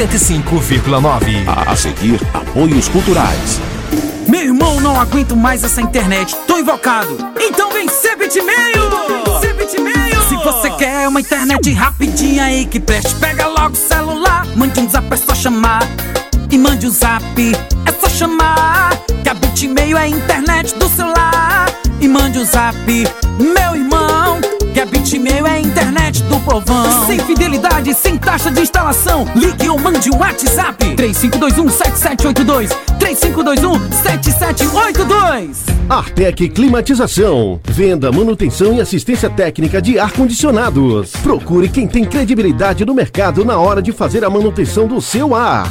105,9. A, a seguir, apoios culturais. Meu irmão, não aguento mais essa internet. Tô invocado. Então vem ser bitmail. Se você quer uma internet rapidinha aí que preste, pega logo o celular. Mande um zap, é só chamar. E mande um zap, é só chamar. Que a Bitmail é a internet do celular. E mande um zap, meu irmão. Povão. Sem fidelidade, sem taxa de instalação. Ligue ou mande um WhatsApp. 3521-7782. 3521-7782. Artec Climatização. Venda, manutenção e assistência técnica de ar-condicionados. Procure quem tem credibilidade no mercado na hora de fazer a manutenção do seu ar.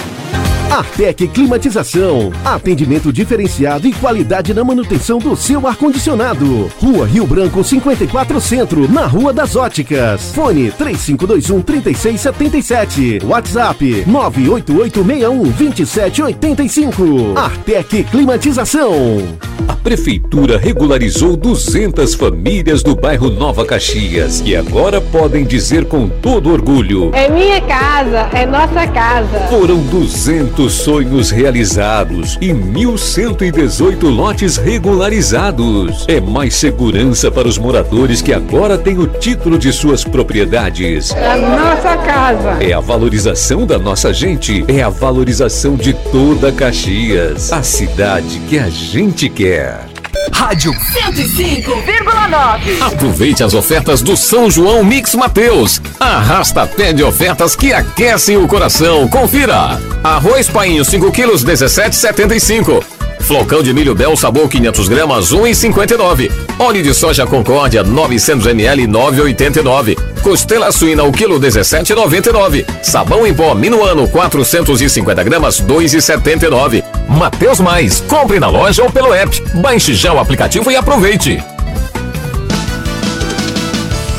Artec Climatização. Atendimento diferenciado e qualidade na manutenção do seu ar-condicionado. Rua Rio Branco 54 Centro, na Rua das Óticas. Fone 3521 3677. WhatsApp 98861 2785. Artec Climatização. A Prefeitura regularizou 200 famílias do bairro Nova Caxias que agora podem dizer com todo orgulho: É minha casa, é nossa casa. Foram 200 sonhos realizados e 1.118 lotes regularizados. É mais segurança para os moradores que agora têm o título de suas propriedades. É a nossa casa. É a valorização da nossa gente, é a valorização de toda Caxias. A cidade que a gente quer. Rádio 105,9. Aproveite as ofertas do São João Mix Mateus. Arrasta pé de ofertas que aquecem o coração. Confira. Arroz painho 5 quilos 17,75. Flocão de milho Bel sabor 500 gramas 1,59. Óleo de soja Concórdia 900 ml 9,89. Costela suína o quilo 17,99. Sabão em pó Minuano 450 gramas 2,79. Mateus Mais, compre na loja ou pelo app. Baixe já o aplicativo e aproveite.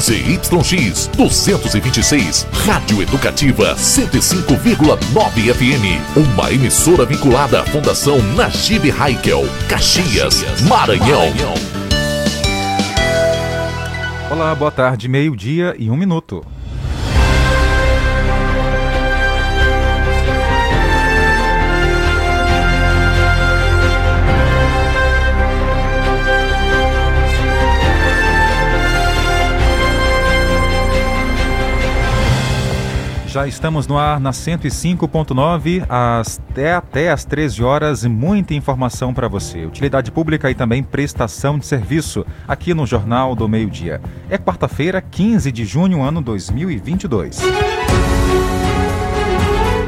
ZYX 226, Rádio Educativa 105,9 FM. Uma emissora vinculada à Fundação Najib Haikel, Caxias, Maranhão. Olá, boa tarde, meio-dia e um minuto. Já estamos no ar na 105.9 até, até às 13 horas. Muita informação para você. Utilidade pública e também prestação de serviço aqui no Jornal do Meio Dia. É quarta-feira, 15 de junho, ano 2022.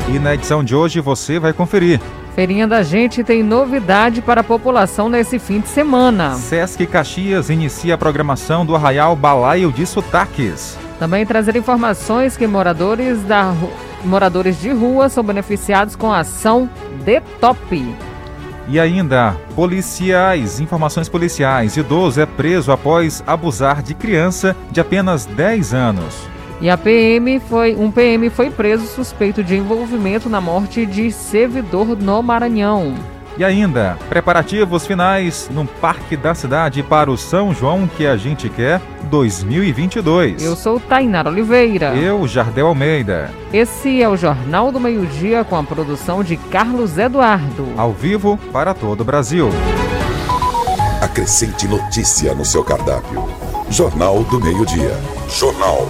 E na edição de hoje você vai conferir. Feirinha da Gente tem novidade para a população nesse fim de semana. Sesc Caxias inicia a programação do Arraial Balaio de Sotaques. Também trazer informações que moradores, da, moradores de rua são beneficiados com a ação DETOP. E ainda, policiais, informações policiais. Idoso é preso após abusar de criança de apenas 10 anos. E a PM foi, um PM foi preso suspeito de envolvimento na morte de servidor no Maranhão. E ainda, preparativos finais no Parque da Cidade para o São João que a gente quer 2022. Eu sou Tainara Oliveira. Eu, Jardel Almeida. Esse é o Jornal do Meio-Dia com a produção de Carlos Eduardo. Ao vivo para todo o Brasil. Acrescente notícia no seu cardápio. Jornal do Meio-Dia. Jornal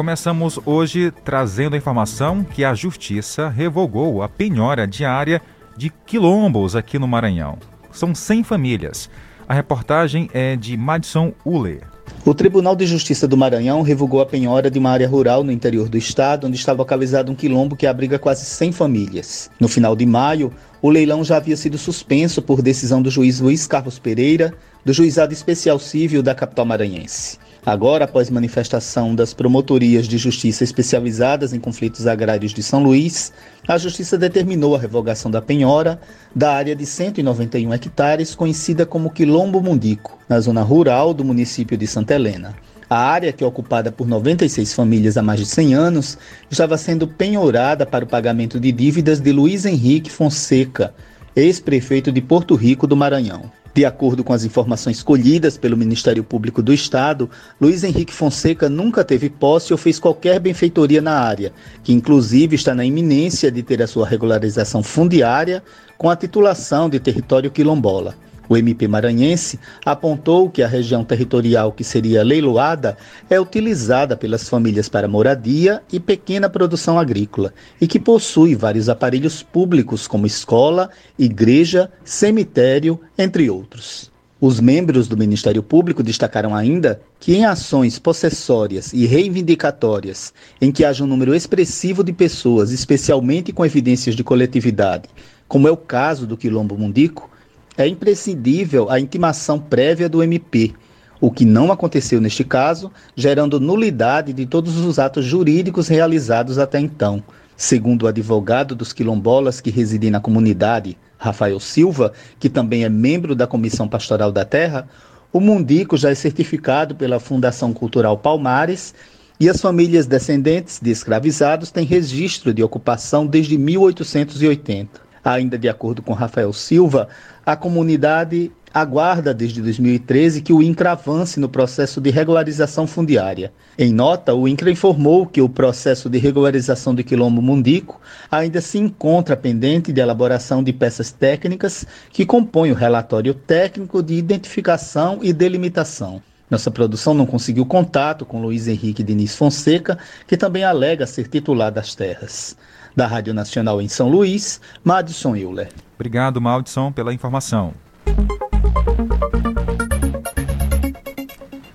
Começamos hoje trazendo a informação que a Justiça revogou a penhora diária de quilombos aqui no Maranhão. São 100 famílias. A reportagem é de Madison Uller. O Tribunal de Justiça do Maranhão revogou a penhora de uma área rural no interior do estado, onde está localizado um quilombo que abriga quase 100 famílias. No final de maio, o leilão já havia sido suspenso por decisão do juiz Luiz Carlos Pereira, do Juizado Especial Civil da capital maranhense. Agora, após manifestação das promotorias de justiça especializadas em conflitos agrários de São Luís, a Justiça determinou a revogação da penhora da área de 191 hectares, conhecida como Quilombo Mundico, na zona rural do município de Santa Helena. A área, que é ocupada por 96 famílias há mais de 100 anos, estava sendo penhorada para o pagamento de dívidas de Luiz Henrique Fonseca, ex-prefeito de Porto Rico do Maranhão. De acordo com as informações colhidas pelo Ministério Público do Estado, Luiz Henrique Fonseca nunca teve posse ou fez qualquer benfeitoria na área, que inclusive está na iminência de ter a sua regularização fundiária com a titulação de território quilombola. O MP maranhense apontou que a região territorial que seria leiloada é utilizada pelas famílias para moradia e pequena produção agrícola e que possui vários aparelhos públicos como escola, igreja, cemitério, entre outros. Os membros do Ministério Público destacaram ainda que, em ações possessórias e reivindicatórias, em que haja um número expressivo de pessoas, especialmente com evidências de coletividade, como é o caso do Quilombo Mundico, é imprescindível a intimação prévia do MP, o que não aconteceu neste caso, gerando nulidade de todos os atos jurídicos realizados até então. Segundo o advogado dos quilombolas que residem na comunidade, Rafael Silva, que também é membro da Comissão Pastoral da Terra, o Mundico já é certificado pela Fundação Cultural Palmares e as famílias descendentes de escravizados têm registro de ocupação desde 1880. Ainda de acordo com Rafael Silva, a comunidade aguarda desde 2013 que o INCRA avance no processo de regularização fundiária. Em nota, o INCRA informou que o processo de regularização do quilombo mundico ainda se encontra pendente de elaboração de peças técnicas que compõem o relatório técnico de identificação e delimitação. Nossa produção não conseguiu contato com Luiz Henrique Diniz Fonseca, que também alega ser titular das terras. Da Rádio Nacional em São Luís, Madison Euler. Obrigado, Madison, pela informação.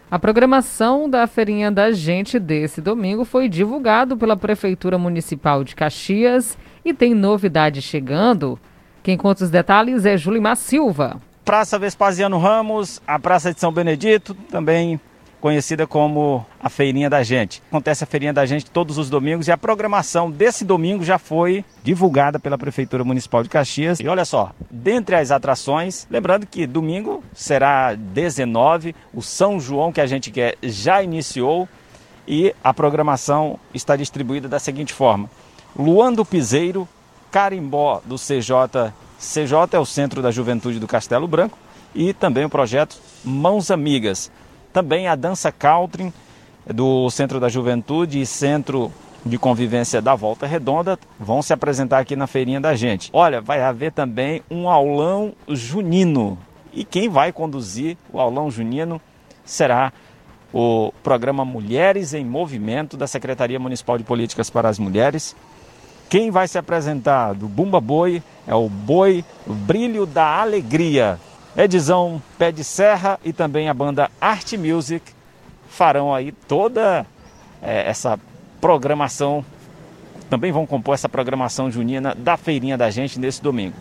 A programação da Feirinha da Gente desse domingo foi divulgado pela Prefeitura Municipal de Caxias e tem novidade chegando. Quem conta os detalhes é Julimar Silva. Praça Vespasiano Ramos, a Praça de São Benedito, também conhecida como a Feirinha da Gente. Acontece a Feirinha da Gente todos os domingos e a programação desse domingo já foi divulgada pela Prefeitura Municipal de Caxias. E olha só, dentre as atrações, lembrando que domingo será 19, o São João que a gente quer já iniciou e a programação está distribuída da seguinte forma: Luan do Piseiro, Carimbó do CJ, CJ é o Centro da Juventude do Castelo Branco e também o projeto Mãos Amigas também a dança country do Centro da Juventude e Centro de Convivência da Volta Redonda vão se apresentar aqui na feirinha da gente. Olha, vai haver também um aulão junino. E quem vai conduzir o aulão junino será o programa Mulheres em Movimento da Secretaria Municipal de Políticas para as Mulheres. Quem vai se apresentar do Bumba Boi é o Boi Brilho da Alegria. Edizão Pé de Serra e também a banda Art Music farão aí toda é, essa programação, também vão compor essa programação junina da feirinha da gente nesse domingo.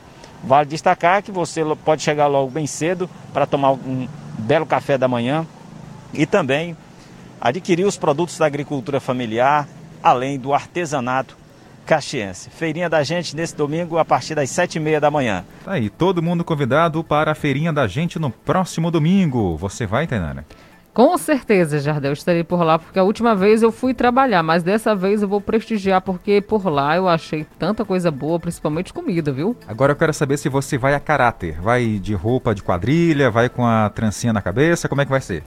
Vale destacar que você pode chegar logo bem cedo para tomar um belo café da manhã e também adquirir os produtos da agricultura familiar, além do artesanato Caxiense. Feirinha da gente nesse domingo a partir das sete e meia da manhã. Tá aí, todo mundo convidado para a Feirinha da gente no próximo domingo. Você vai, Tainara? Com certeza, Jardel, estarei por lá, porque a última vez eu fui trabalhar, mas dessa vez eu vou prestigiar, porque por lá eu achei tanta coisa boa, principalmente comida, viu? Agora eu quero saber se você vai a caráter. Vai de roupa de quadrilha, vai com a trancinha na cabeça, como é que vai ser?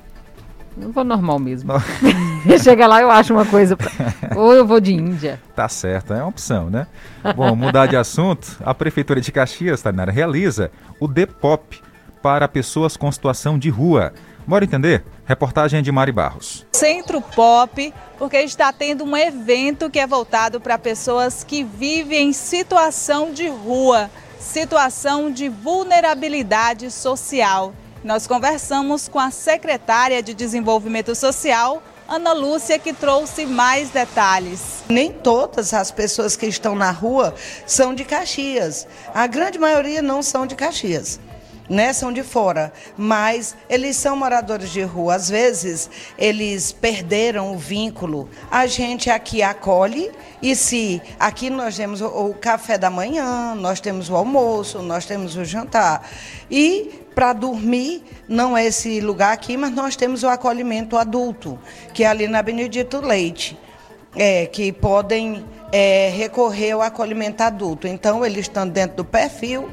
Eu vou normal mesmo. Chega lá eu acho uma coisa. Pra... Ou eu vou de Índia. Tá certo, é uma opção, né? Bom, mudar de assunto, a Prefeitura de Caxias, Tainara, realiza o Depop para pessoas com situação de rua. Bora entender? Reportagem de Mari Barros. Centro Pop, porque está tendo um evento que é voltado para pessoas que vivem em situação de rua, situação de vulnerabilidade social. Nós conversamos com a secretária de Desenvolvimento Social, Ana Lúcia, que trouxe mais detalhes. Nem todas as pessoas que estão na rua são de Caxias. A grande maioria não são de Caxias. Né, são de fora, mas eles são moradores de rua. Às vezes, eles perderam o vínculo. A gente aqui acolhe e se aqui nós temos o, café da manhã, nós temos o almoço, nós temos o jantar. E para dormir, não é esse lugar aqui, mas nós temos o acolhimento adulto, que é ali na Benedito Leite, é, que podem é, recorrer ao acolhimento adulto. Então, eles estão dentro do perfil,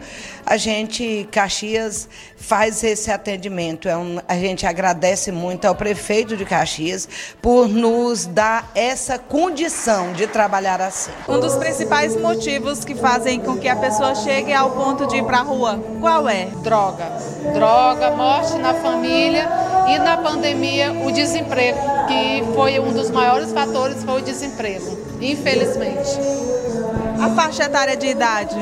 a gente, Caxias, faz esse atendimento. É um, a gente agradece muito ao prefeito de Caxias por nos dar essa condição de trabalhar assim. Um dos principais motivos que fazem com que a pessoa chegue ao ponto de ir para a rua, qual é? Droga. Droga, morte na família e na pandemia o desemprego, que foi um dos maiores fatores, foi o desemprego, infelizmente. A faixa etária de idade?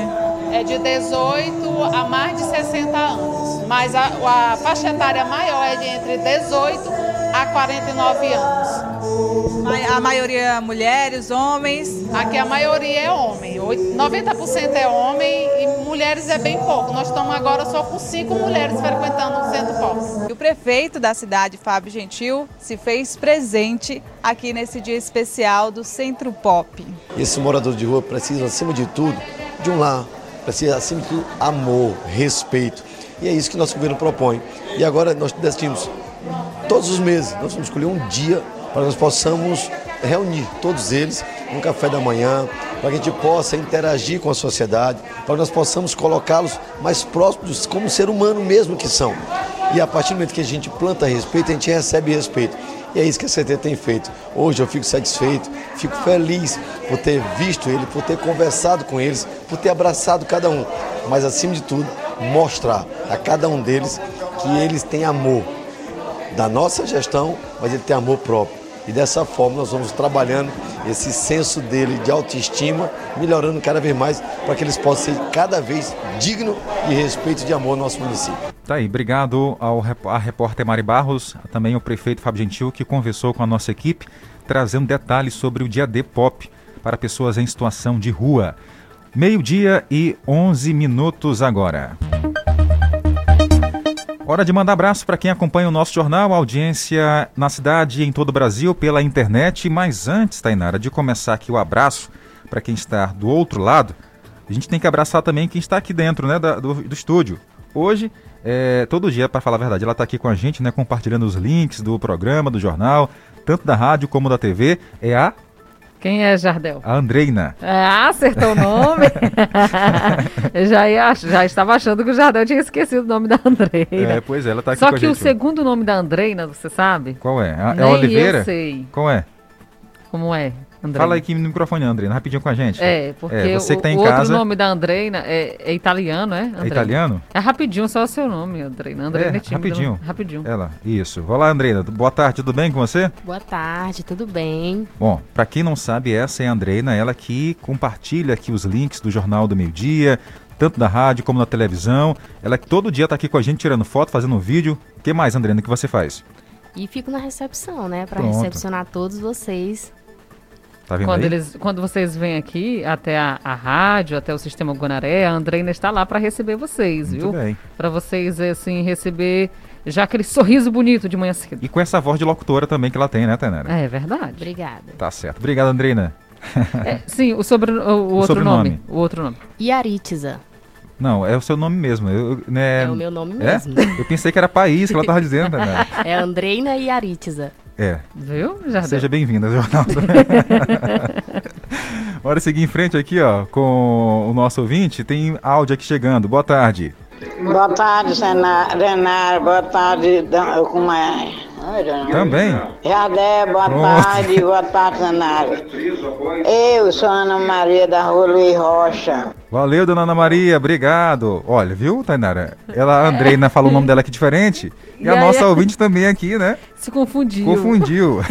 É de 18 a mais de 60 anos, mas a, a faixa etária maior é de entre 18 a 49 anos. A maioria mulheres, homens? Aqui a maioria é homem. 90% é homem e mulheres é bem pouco. Nós estamos agora só com cinco mulheres frequentando o Centro Pop. O prefeito da cidade, Fábio Gentil, se fez presente aqui nesse dia especial do Centro Pop. Esse morador de rua precisa, acima de tudo, de um lar. Precisa, acima de tudo, amor, respeito. E é isso que nosso governo propõe. E agora nós decidimos, todos os meses, nós vamos escolher um dia para que nós possamos reunir todos eles no café da manhã, para que a gente possa interagir com a sociedade, para que nós possamos colocá-los mais próximos como ser humano mesmo que são. E a partir do momento que a gente planta respeito, a gente recebe respeito. E é isso que a CT tem feito. Hoje eu fico satisfeito, fico feliz por ter visto ele, por ter conversado com eles, por ter abraçado cada um. Mas acima de tudo, mostrar a cada um deles que eles têm amor da nossa gestão, mas ele tem amor próprio. E dessa forma nós vamos trabalhando esse senso dele de autoestima, melhorando cada vez mais para que eles possam ser cada vez digno de respeito e de amor no nosso município. Tá aí, obrigado ao a repórter Mari Barros, também ao prefeito Fábio Gentil, que conversou com a nossa equipe, trazendo detalhes sobre o dia D Pop para pessoas em situação de rua. Meio-dia e 11 minutos agora. Hora de mandar abraço para quem acompanha o nosso jornal, audiência na cidade e em todo o Brasil pela internet. Mas antes, Tainara, de começar aqui o abraço para quem está do outro lado, a gente tem que abraçar também quem está aqui dentro né, do, do estúdio. Hoje, é, todo dia, para falar a verdade, ela está aqui com a gente, né, compartilhando os links do programa, do jornal, tanto da rádio como da TV. É a quem é Jardel? A Andreina. Ah, acertou o nome. já, ia, já estava achando que o Jardel tinha esquecido o nome da Andreina. É, pois é, ela está aqui Só que o segundo nome da Andreina, você sabe? Qual é? É Nem Oliveira? eu sei. Qual é? Como é? Andreina? Fala aqui no microfone, Andreina, rapidinho com a gente. É, porque você o, que tá em o casa. outro nome da Andreina é, é italiano, é? Andreina? italiano? É rapidinho, só o seu nome, Andreina. Andreina É, é tímida, rapidinho. né? Rapidinho. Ela, isso. Olá, Andreina. Boa tarde, tudo bem com você? Boa tarde, tudo bem? Bom, para quem não sabe, essa é a Andreina, ela que compartilha aqui os links do Jornal do Meio Dia, tanto da rádio como na televisão. Ela que todo dia tá aqui com a gente tirando foto, fazendo um vídeo. O que mais, Andreina, que você faz? E fico na recepção, né, para recepcionar todos vocês. Tá vendo Quando, aí? eles, quando vocês vêm aqui até a, a rádio, até o Sistema Guanaré, a Andreina está lá para receber vocês, Muito viu? bem. Para vocês, assim, receber já aquele sorriso bonito de manhã cedo. E com essa voz de locutora também que ela tem, né, Tainara? É verdade. Obrigada. Tá certo. Obrigado, Andreina. É, sim, o, sobre, o, o outro sobrenome. nome. O outro nome. Yaritza. Não, é o seu nome mesmo. Eu, né, É o meu nome É? mesmo. Eu pensei que era país que ela tava dizendo, Tainara. É Andreina Yaritza. É. Viu, Jardel? Seja bem-vinda ao Jornal. Bora seguir em frente aqui, ó, com o nosso ouvinte. Tem áudio aqui chegando. Boa tarde. Boa tarde, Renato. Boa tarde, como é? Também. Jadé, boa Pronto. tarde, boa tarde, Senado. Eu sou Ana Maria da Rua Luiz Rocha. Valeu, dona Ana Maria, obrigado. Olha, viu, Tainara? Ela, a Andreina falou o nome dela aqui diferente. E, E a nossa é- ouvinte também aqui, né? Se confundiu. Confundiu.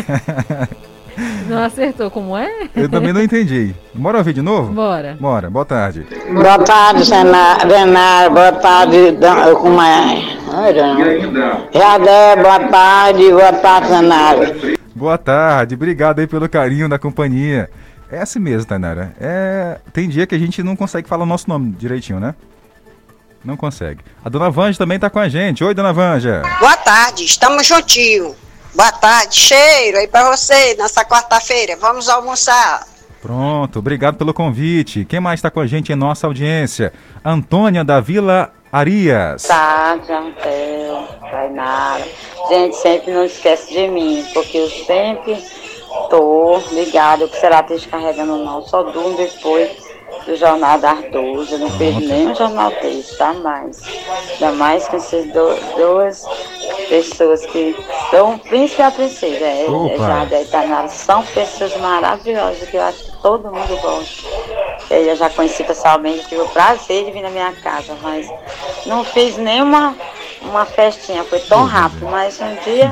Não acertou como é? Eu também não entendi. Bora ouvir de novo? Bora. Bora, boa tarde. Boa tarde, Renato. Boa tarde, como é? Jadé, boa tarde, boa tarde, Senado. Boa tarde, obrigado aí pelo carinho da companhia. É assim mesmo, Tainara. É... Tem dia que a gente não consegue falar o nosso nome direitinho, né? Não consegue. A dona Vanja também está com a gente. Oi, dona Vanja. Boa tarde, estamos juntinho. Boa tarde, cheiro aí pra você nessa quarta-feira. Vamos almoçar. Pronto, obrigado pelo convite. Quem mais está com a gente em nossa audiência? Antônia da Vila Arias. tarde, Antel, Tainara. Gente, sempre não esquece de mim, porque eu sempre tô ligada, o que será descarregando não, só durmo depois do Jornal das 12, eu não perco nem o Jornal desse, tá mais. Ainda mais com essas do- duas pessoas que são príncipe e a princesa, é, é Opa. Jardel e Tainara, são pessoas maravilhosas que eu acho que todo mundo gosta. Eu já conheci pessoalmente, tive o prazer de vir na minha casa, mas não fiz nenhuma uma festinha, foi tão rápido, mas um dia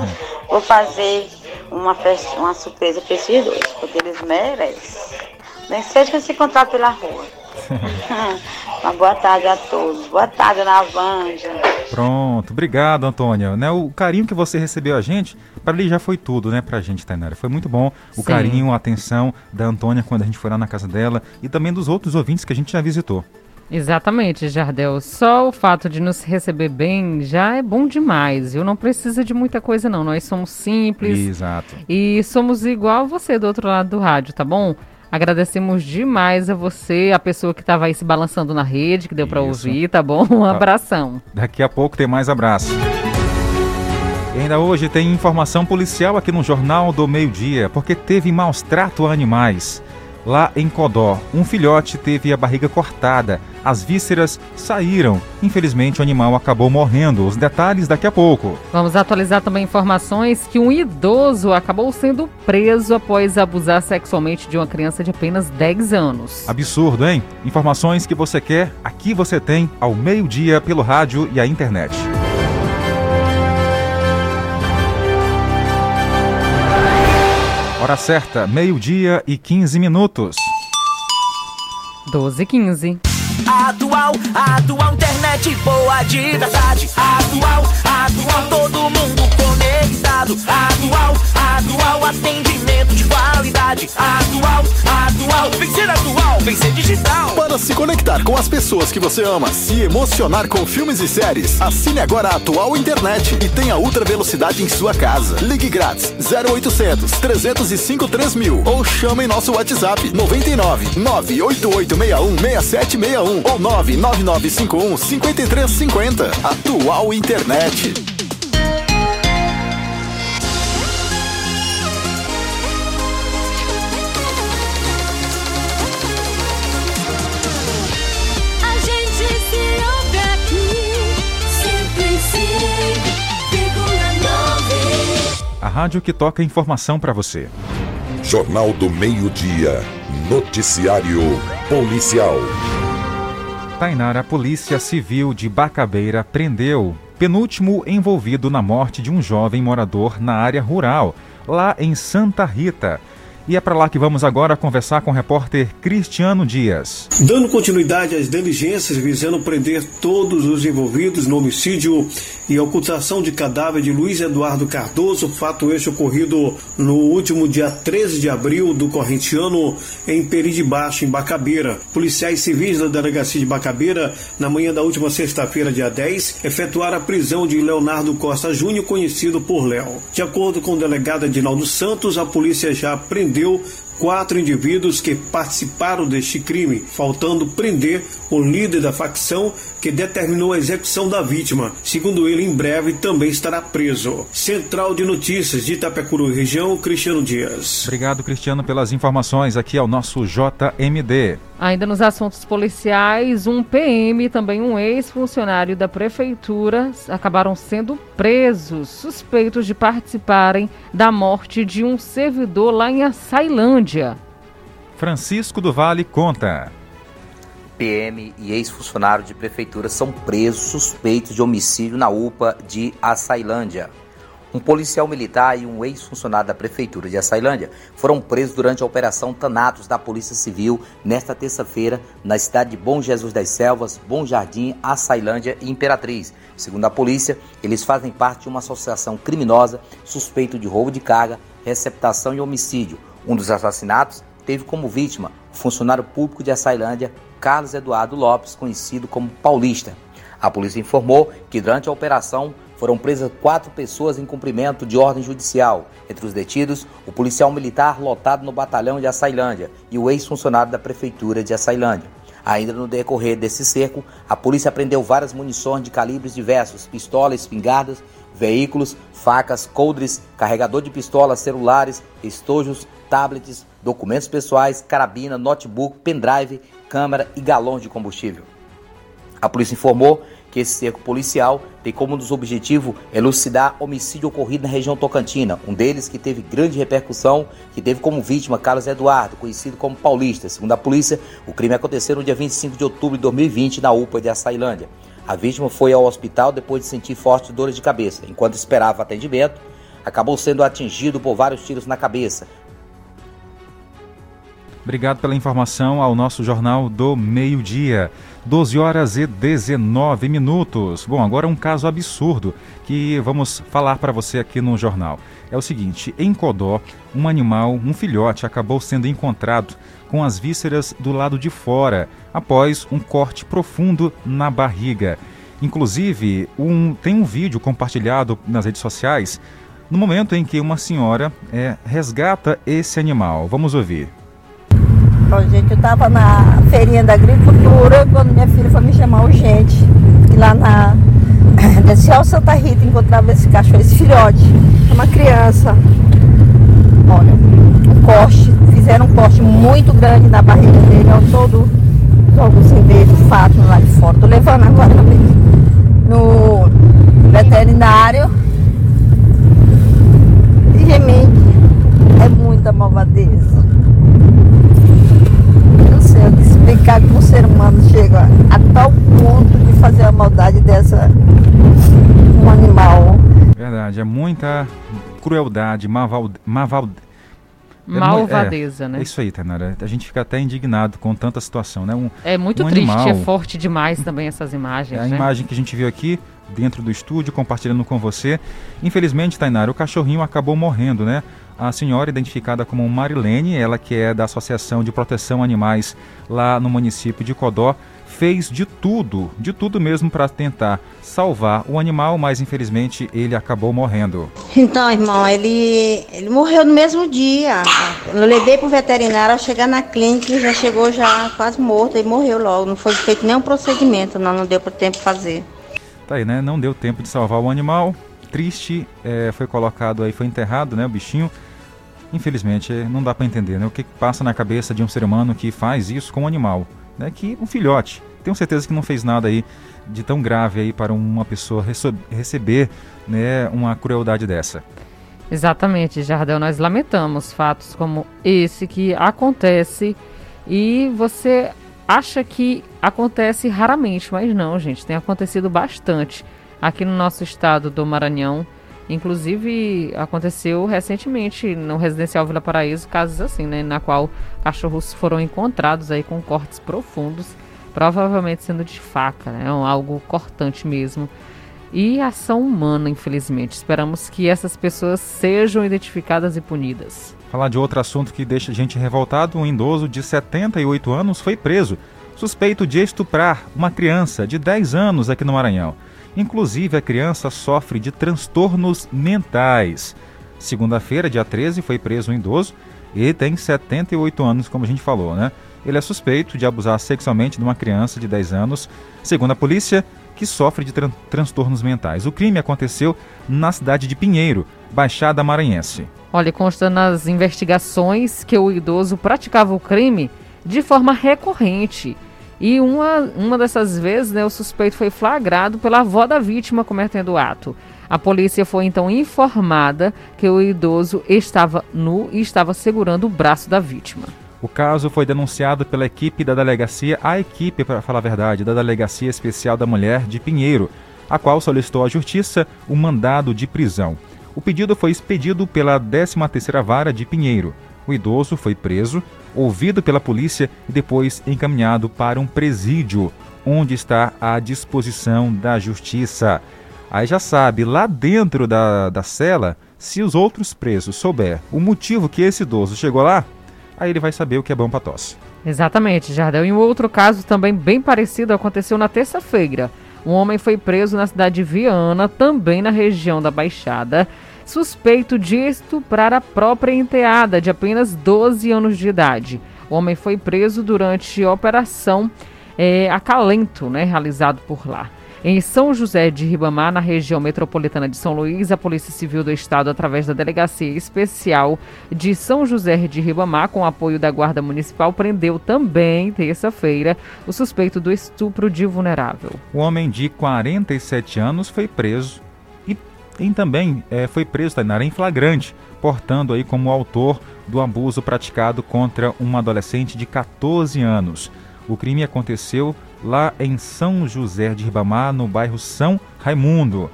vou fazer uma festa, uma surpresa para esses dois, porque eles merecem. Nem seja que se encontrar pela rua. uma boa tarde a todos. Boa tarde, Ana Vanja. Pronto, obrigado, Antônia. Né, o carinho que você recebeu a gente, para ali já foi tudo, né, pra gente, Tainara. Foi muito bom o Sim. carinho, a atenção da Antônia quando a gente foi lá na casa dela e também dos outros ouvintes que a gente já visitou. Exatamente, Jardel. Só o fato de nos receber bem já é bom demais, viu? Não precisa de muita coisa, não. Nós somos simples. Exato. E somos igual você do outro lado do rádio, tá bom? Agradecemos demais a você, a pessoa que estava aí se balançando na rede, que deu para ouvir, tá bom? Um Tá. abração. Daqui a pouco tem mais abraço. E ainda hoje tem informação policial aqui no Jornal do Meio Dia, porque teve maus trato a animais. Lá em Codó, um filhote teve a barriga cortada, as vísceras saíram. Infelizmente, o animal acabou morrendo. Os detalhes daqui a pouco. Vamos atualizar também informações que um idoso acabou sendo preso após abusar sexualmente de uma criança de apenas 10 anos. Absurdo, hein? Informações que você quer, aqui você tem ao meio-dia pelo rádio e a internet. Hora certa, meio-dia e 15 minutos. 12 e 15. Atual, atual, internet boa de verdade. Atual, atual, todo mundo conectado. Atual, atual, atendimento de qualidade. Atual, atual, vem ser atual, vem ser digital. Para se conectar com as pessoas que você ama, se emocionar com filmes e séries, assine agora a Atual Internet e tenha ultra velocidade em sua casa. Ligue grátis 0800 305 3000 ou chame nosso WhatsApp 99 98861 6761 ou 99951 5350. Atual Internet. A gente se ouve aqui, 105,9. A rádio que toca informação para você. Jornal do Meio-Dia. Noticiário Policial. Tainara, a Polícia Civil de Bacabeira prendeu penúltimo envolvido na morte de um jovem morador na área rural, lá em Santa Rita. E é para lá que vamos agora conversar com o repórter Cristiano Dias. Dando continuidade às diligências visando prender todos os envolvidos no homicídio e ocultação de cadáver de Luiz Eduardo Cardoso, fato este ocorrido no último dia 13 de abril do corrente ano em Peri de Baixo, em Bacabeira. Policiais civis da delegacia de Bacabeira, na manhã da última sexta-feira, dia 10, efetuaram a prisão de Leonardo Costa Júnior, conhecido por Léo. De acordo com o delegado Edinaldo Santos, a polícia já prendeu perdeu quatro indivíduos que participaram deste crime, faltando prender o líder da facção que determinou a execução da vítima. Segundo ele, em breve também estará preso. Central de Notícias de Itapecuru região, Cristiano Dias. Obrigado, Cristiano, pelas informações. Aqui é o nosso JMD. Ainda nos assuntos policiais, um PM e também um ex-funcionário da prefeitura acabaram sendo presos, suspeitos de participarem da morte de um servidor lá em Açailândia. Francisco do Vale conta. PM e ex-funcionário de prefeitura são presos suspeitos de homicídio na UPA de Açailândia. Um policial militar e um ex-funcionário da prefeitura de Açailândia foram presos durante a operação Tanatos da Polícia Civil nesta terça-feira na cidade de Bom Jesus das Selvas, Bom Jardim, Açailândia e Imperatriz. Segundo a polícia, eles fazem parte de uma associação criminosa suspeito de roubo de carga, receptação e homicídio. Um dos assassinatos teve como vítima o funcionário público de Açailândia, Carlos Eduardo Lopes, conhecido como Paulista. A polícia informou que durante a operação foram presas quatro pessoas em cumprimento de ordem judicial. Entre os detidos, o policial militar lotado no batalhão de Açailândia e o ex-funcionário da prefeitura de Açailândia. Ainda no decorrer desse cerco, a polícia apreendeu várias munições de calibres diversos, pistolas, espingardas, veículos, facas, coldres, carregador de pistolas, celulares, estojos, tablets, documentos pessoais, carabina, notebook, pendrive, câmera e galões de combustível. A polícia informou que esse cerco policial tem como um dos objetivos elucidar homicídio ocorrido na região tocantina, um deles que teve grande repercussão, que teve como vítima Carlos Eduardo, conhecido como Paulista. Segundo a polícia, o crime aconteceu no dia 25 de outubro de 2020 na UPA de Açailândia. A vítima foi ao hospital depois de sentir fortes dores de cabeça. Enquanto esperava atendimento, acabou sendo atingido por vários tiros na cabeça. Obrigado pela informação ao nosso Jornal do Meio-Dia. 12 horas e 19 minutos. Bom, agora um caso absurdo que vamos falar para você aqui no jornal. É o seguinte: em Codó, um animal, um filhote, acabou sendo encontrado com as vísceras do lado de fora, após um corte profundo na barriga. Inclusive, um, tem um vídeo compartilhado nas redes sociais no momento em que uma senhora é, resgata esse animal. Vamos ouvir. Bom, gente, eu estava na feirinha da agricultura quando minha filha foi me chamar urgente. E lá na Desceu Santa Rita encontrava esse cachorro, esse filhote. É uma criança. Olha, um corte. Fizeram um corte muito grande na barriga dele, ao todo logo sem ver de fato lá de fora. Tô levando agora no veterinário. E realmente é muita malvadeza eu que o ser humano chega a tal ponto de fazer a maldade dessa um animal. Verdade, é muita crueldade, maval, maval, é Malvadeza, é, né? É isso aí, Tainara. A gente fica até indignado com tanta situação, né? Um, é muito um triste, animal, é forte demais também essas imagens. É a né? imagem que a gente viu aqui dentro do estúdio, compartilhando com você. Infelizmente, Tainara, o cachorrinho acabou morrendo, né? A senhora identificada como Marilene, ela que é da Associação de Proteção Animais lá no município de Codó, fez de tudo, de tudo mesmo para tentar salvar o animal, mas infelizmente ele acabou morrendo. Então, irmão, ele, ele morreu no mesmo dia. Eu levei para o veterinário, ao chegar na clínica, já chegou já quase morto e morreu logo. Não foi feito nenhum procedimento, não, não deu para tempo fazer. Tá aí, né? Não deu tempo de salvar o animal. Triste, é, foi colocado aí, foi enterrado, né, o bichinho infelizmente, não dá para entender né? o que passa na cabeça de um ser humano que faz isso com um animal, né? que um filhote. Tenho certeza que não fez nada aí de tão grave aí para uma pessoa receber né, uma crueldade dessa. Exatamente, Jardel. Nós lamentamos fatos como esse que acontece e você acha que acontece raramente, mas não, gente, tem acontecido bastante aqui no nosso estado do Maranhão. Inclusive, aconteceu recentemente no residencial Vila Paraíso casos assim, né, na qual cachorros foram encontrados aí com cortes profundos, provavelmente sendo de faca, né, algo cortante mesmo. E ação humana, infelizmente. Esperamos que essas pessoas sejam identificadas e punidas. Falar de outro assunto que deixa a gente revoltado, um idoso de 78 anos foi preso, suspeito de estuprar uma criança de 10 anos aqui no Maranhão. Inclusive, a criança sofre de transtornos mentais. Segunda-feira, dia 13, foi preso um idoso e tem 78 anos, como a gente falou, né? Ele é suspeito de abusar sexualmente de uma criança de 10 anos, segundo a polícia, que sofre de tran transtornos mentais. O crime aconteceu na cidade de Pinheiro, Baixada Maranhense. Olha, consta nas investigações que o idoso praticava o crime de forma recorrente e uma, uma dessas vezes, né, o suspeito foi flagrado pela avó da vítima cometendo o ato. A polícia foi então informada que o idoso estava nu e estava segurando o braço da vítima. O caso foi denunciado pela equipe da delegacia, a equipe, para falar a verdade, da Delegacia Especial da Mulher de Pinheiro, a qual solicitou à Justiça o um mandado de prisão. O pedido foi expedido pela 13ª Vara de Pinheiro. O idoso foi preso, ouvido pela polícia e depois encaminhado para um presídio, onde está à disposição da justiça. Aí já sabe, lá dentro da, da cela, se os outros presos souber o motivo que esse idoso chegou lá, aí ele vai saber o que é bom para tosse. Exatamente, Jardel. E um outro caso também bem parecido aconteceu na terça-feira. Um homem foi preso na cidade de Viana, também na região da Baixada, suspeito de estuprar a própria enteada, de apenas 12 anos de idade. O homem foi preso durante a operação é, Acalento, né, realizado por lá. Em São José de Ribamar, na região metropolitana de São Luís, a Polícia Civil do Estado, através da Delegacia Especial de São José de Ribamar, com apoio da Guarda Municipal, prendeu também, terça-feira, o suspeito do estupro de vulnerável. O homem de 47 anos foi preso e, também é, foi preso, Tainara, em flagrante, portando aí como autor do abuso praticado contra uma adolescente de 14 anos. O crime aconteceu lá em São José de Ribamar, no bairro São Raimundo.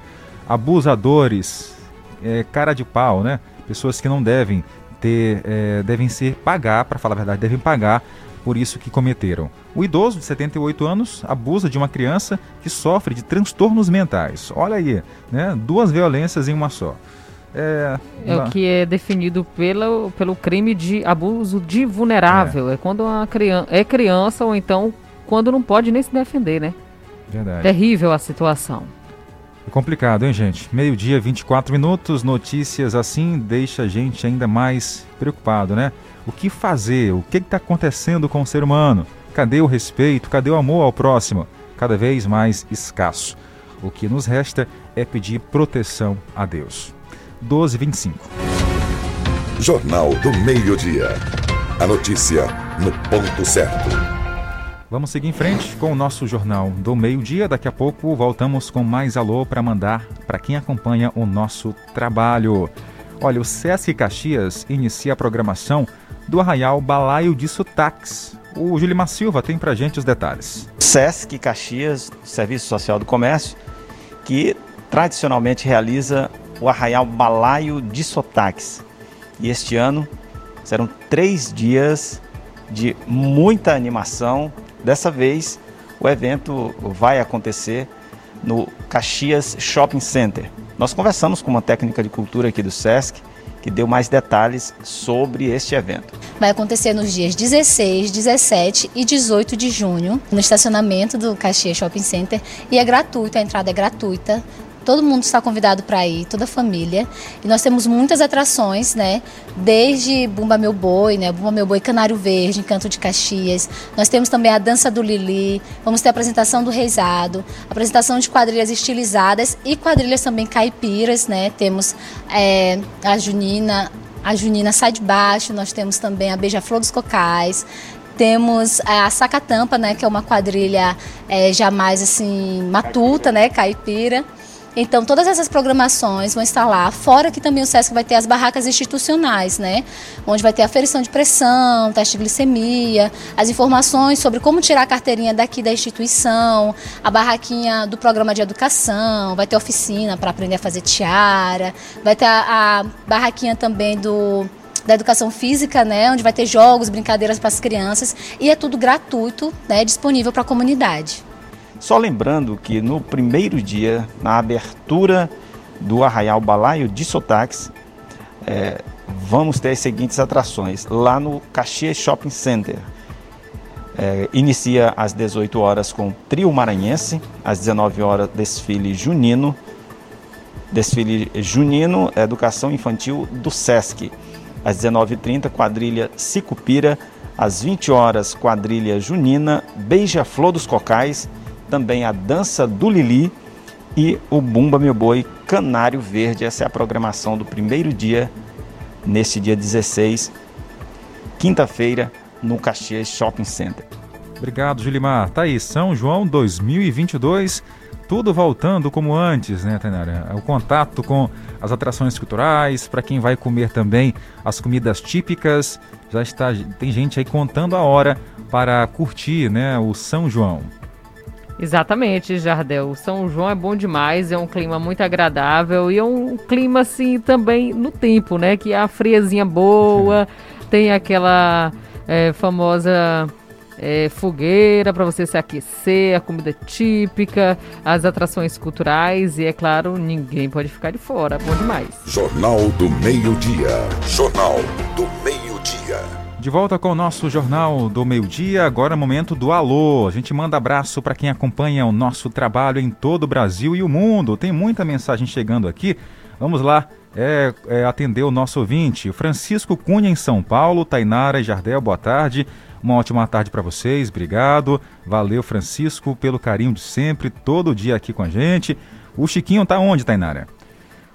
Abusadores, é, cara de pau, né? Pessoas que não devem ter, é, devem ser pagar, para falar a verdade, devem pagar por isso que cometeram. O idoso de 78 anos abusa de uma criança que sofre de transtornos mentais. Olha aí, né? Duas violências em uma só. É, é o que é definido pelo, pelo crime de abuso de vulnerável. É, é quando uma criança é criança ou então quando não pode nem se defender, né? Verdade. Terrível a situação. É complicado, hein, gente? Meio-dia, 24 minutos, notícias assim deixa a gente ainda mais preocupado, né? O que fazer? O que está acontecendo com o ser humano? Cadê o respeito? Cadê o amor ao próximo? Cada vez mais escasso. O que nos resta é pedir proteção a Deus. 1225. Jornal do Meio-Dia. A notícia no ponto certo. Vamos seguir em frente com o nosso jornal do meio-dia. Daqui a pouco voltamos com mais alô para mandar para quem acompanha o nosso trabalho. Olha, o Sesc Caxias inicia a programação do Arraial Balaio de Sotaques. O Julimar Silva tem para gente os detalhes. Sesc Caxias, Serviço Social do Comércio, que tradicionalmente realiza o Arraial Balaio de Sotaques. E este ano serão três dias de muita animação, Dessa vez, o evento vai acontecer no Caxias Shopping Center. Nós conversamos com uma técnica de cultura aqui do SESC que deu mais detalhes sobre este evento. Vai acontecer nos dias 16, 17 e 18 de junho, no estacionamento do Caxias Shopping Center, e é gratuito, a entrada é gratuita. Todo mundo está convidado para ir, toda a família. E nós temos muitas atrações, né? Desde Bumba Meu Boi, né? Bumba Meu Boi Canário Verde, Encanto de Caxias. Nós temos também a Dança do Lili. Vamos ter a apresentação do Reisado, apresentação de quadrilhas estilizadas e quadrilhas também caipiras, né? Temos é, a Junina, a Junina Sai de Baixo, nós temos também a Beija-Flor dos Cocais, temos a Sacatampa, né, que é uma quadrilha é, jamais assim matuta, né, caipira. Então, todas essas programações vão estar lá, fora que também o SESC vai ter as barracas institucionais, né? Onde vai ter aferição de pressão, teste de glicemia, as informações sobre como tirar a carteirinha daqui da instituição, a barraquinha do programa de educação, vai ter oficina para aprender a fazer tiara, vai ter a, a barraquinha também do da educação física, né, onde vai ter jogos, brincadeiras para as crianças e é tudo gratuito, né, disponível para a comunidade. Só lembrando que no primeiro dia, na abertura do Arraial Balaio de Sotaques, é, vamos ter as seguintes atrações. Lá no Caxias Shopping Center, é, inicia às 18 horas com Trio Maranhense, às 19 horas desfile junino, desfile junino, educação infantil do SESC. Às 19h30, quadrilha Sicupira, às 20 horas, quadrilha junina, Beija-Flor dos Cocais também a Dança do Lili e o Bumba Meu Boi Canário Verde. Essa é a programação do primeiro dia, nesse dia 16, quinta-feira, no Caxias Shopping Center. Obrigado, Julimar. Tá aí, São João 2022, tudo voltando como antes, né, Tainara? O contato com as atrações culturais, para quem vai comer também as comidas típicas. Já está, tem gente aí contando a hora para curtir, né, o São João. Exatamente, Jardel. São João é bom demais, é um clima muito agradável e é um clima assim também no tempo, né? Que a friazinha boa, tem aquela é, famosa é, fogueira para você se aquecer, a comida típica, as atrações culturais e, é claro, ninguém pode ficar de fora. Bom demais. Jornal do Meio-Dia. Jornal do Meio-Dia. De volta com o nosso Jornal do Meio Dia, agora é momento do alô. A gente manda abraço para quem acompanha o nosso trabalho em todo o Brasil e o mundo. Tem muita mensagem chegando aqui. Vamos lá é, é, atender o nosso ouvinte. Francisco Cunha em São Paulo, Tainara e Jardel, boa tarde. Uma ótima tarde para vocês, obrigado. Valeu, Francisco, pelo carinho de sempre, todo dia aqui com a gente. O Chiquinho tá onde, Tainara?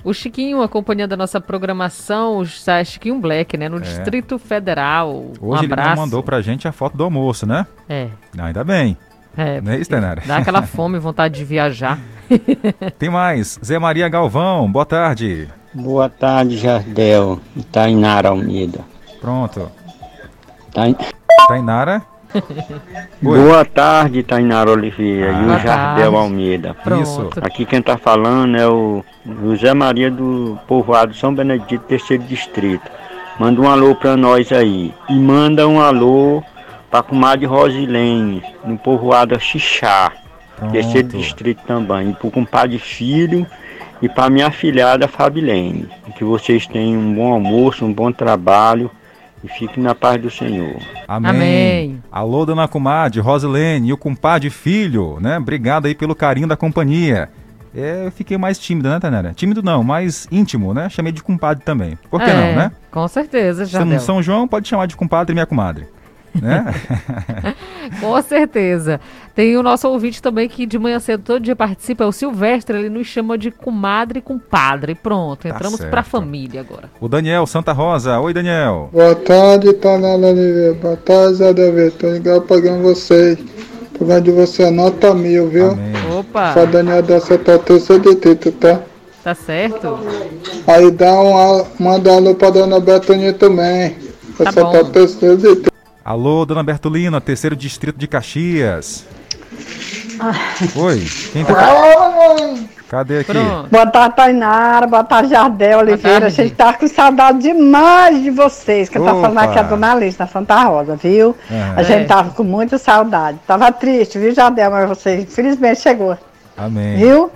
O Chiquinho acompanhando a nossa programação, o Chiquinho Black, né? No É. Distrito Federal. Hoje um ele não mandou pra gente a foto do almoço, né? É. Ainda bem. É, Não é isso, Tainara? Dá aquela fome, vontade de viajar. Tem mais. Zé Maria Galvão, boa tarde. Boa tarde, Jardel. Tainara Almeida. Pronto. Tain... Tainara? Boa tarde, Tainara Oliveira e Boa o Jardel tarde. Almeida. Pronto. Isso. Aqui quem tá falando é o José Maria do povoado São Benedito, terceiro distrito. Manda um alô pra nós aí. E manda um alô pra comadre Rosilene, no povoado Xixá, Pronto. terceiro distrito também. E pro compadre Filho e pra minha afilhada Fabilene. Que vocês tenham um bom almoço, um bom trabalho e fiquem na paz do Senhor. Amém. Amém. Alô, dona comadre, Rosilene e o compadre filho, né? Obrigado aí pelo carinho da companhia. É, eu fiquei mais tímido, né, Tanara? Tímido não, mais íntimo, né? Chamei de compadre também. Por que É, não, né? Com certeza, Jardel. em São João, pode chamar de compadre e minha comadre. Né? Com certeza. Tem o nosso ouvinte também que de manhã cedo todo dia participa, é o Silvestre, ele nos chama de comadre e compadre. Pronto, entramos certo. pra família agora. o Daniel Santa Rosa. Oi, Daniel. Boa tarde, Tanara Oliveira. Boa tarde, Zé David. Tô ligado de vocês. O programa de você é nota mil, viu? Opa, Sou Daniel da Santa Terceira Distrito, tá? tá certo? Aí dá um manda um alô pra dona Betoninha também. Tá Santa bom. Terceira Distrito. Alô, dona Bertolina, terceiro distrito de Caxias. Oi, quem tá? Cadê aqui? Boa tarde, Tainara. Boa tarde, Jardel Oliveira. tarde. A gente tá com saudade demais de vocês. Que tá falando Opa. aqui a dona Alice, na Santa Rosa, viu? Aham. A gente É. tava com muita saudade. Tava triste, viu, Jardel? Mas você, infelizmente, chegou. Amém. Viu?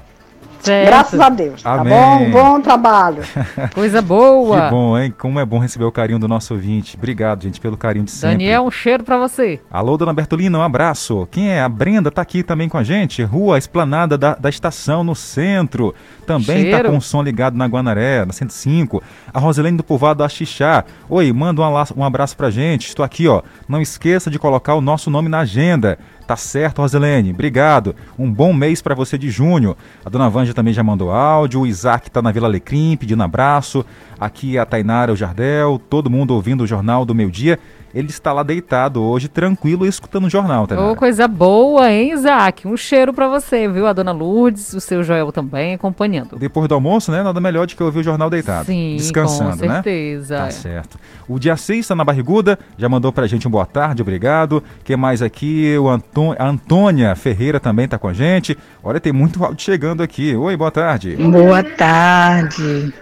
Certo. Graças a Deus. Tá Amém. bom? Bom trabalho. Coisa boa. Que bom, hein? Como é bom receber o carinho do nosso ouvinte. Obrigado, gente, pelo carinho de sempre. Daniel, um cheiro pra você. Alô, dona Bertolina, um abraço. Quem é? A Brenda tá aqui também com a gente. Rua Esplanada da, da Estação, no centro. Também tá Cheiro. com o som ligado na Guanaré, na 105. A Roselene do Povoado da Xixá. Oi, manda um, um abraço pra gente. Estou aqui, ó. Não esqueça de colocar o nosso nome na agenda. Tá certo, Roselene. Obrigado. Um bom mês pra você de junho. A dona Vanja também já mandou áudio. O Isaac tá na Vila Alecrim pedindo abraço. Aqui a Tainara, o Jardel, todo mundo ouvindo o Jornal do Meio Dia. Ele está lá deitado hoje, tranquilo, escutando o jornal, Tainara. Ô, coisa boa, hein, Isaac? Um cheiro pra você, viu? A dona Lourdes, o seu Joel também acompanhando. Depois do almoço, né? Nada melhor do que ouvir o jornal deitado. Sim, descansando, com né? certeza. Tá certo. O dia 6 está na barriguda, já mandou pra gente um boa tarde, obrigado. Quem mais aqui? O. A Antônia Ferreira também tá com a gente. Olha, tem muito áudio chegando aqui. Oi, boa tarde. Boa tarde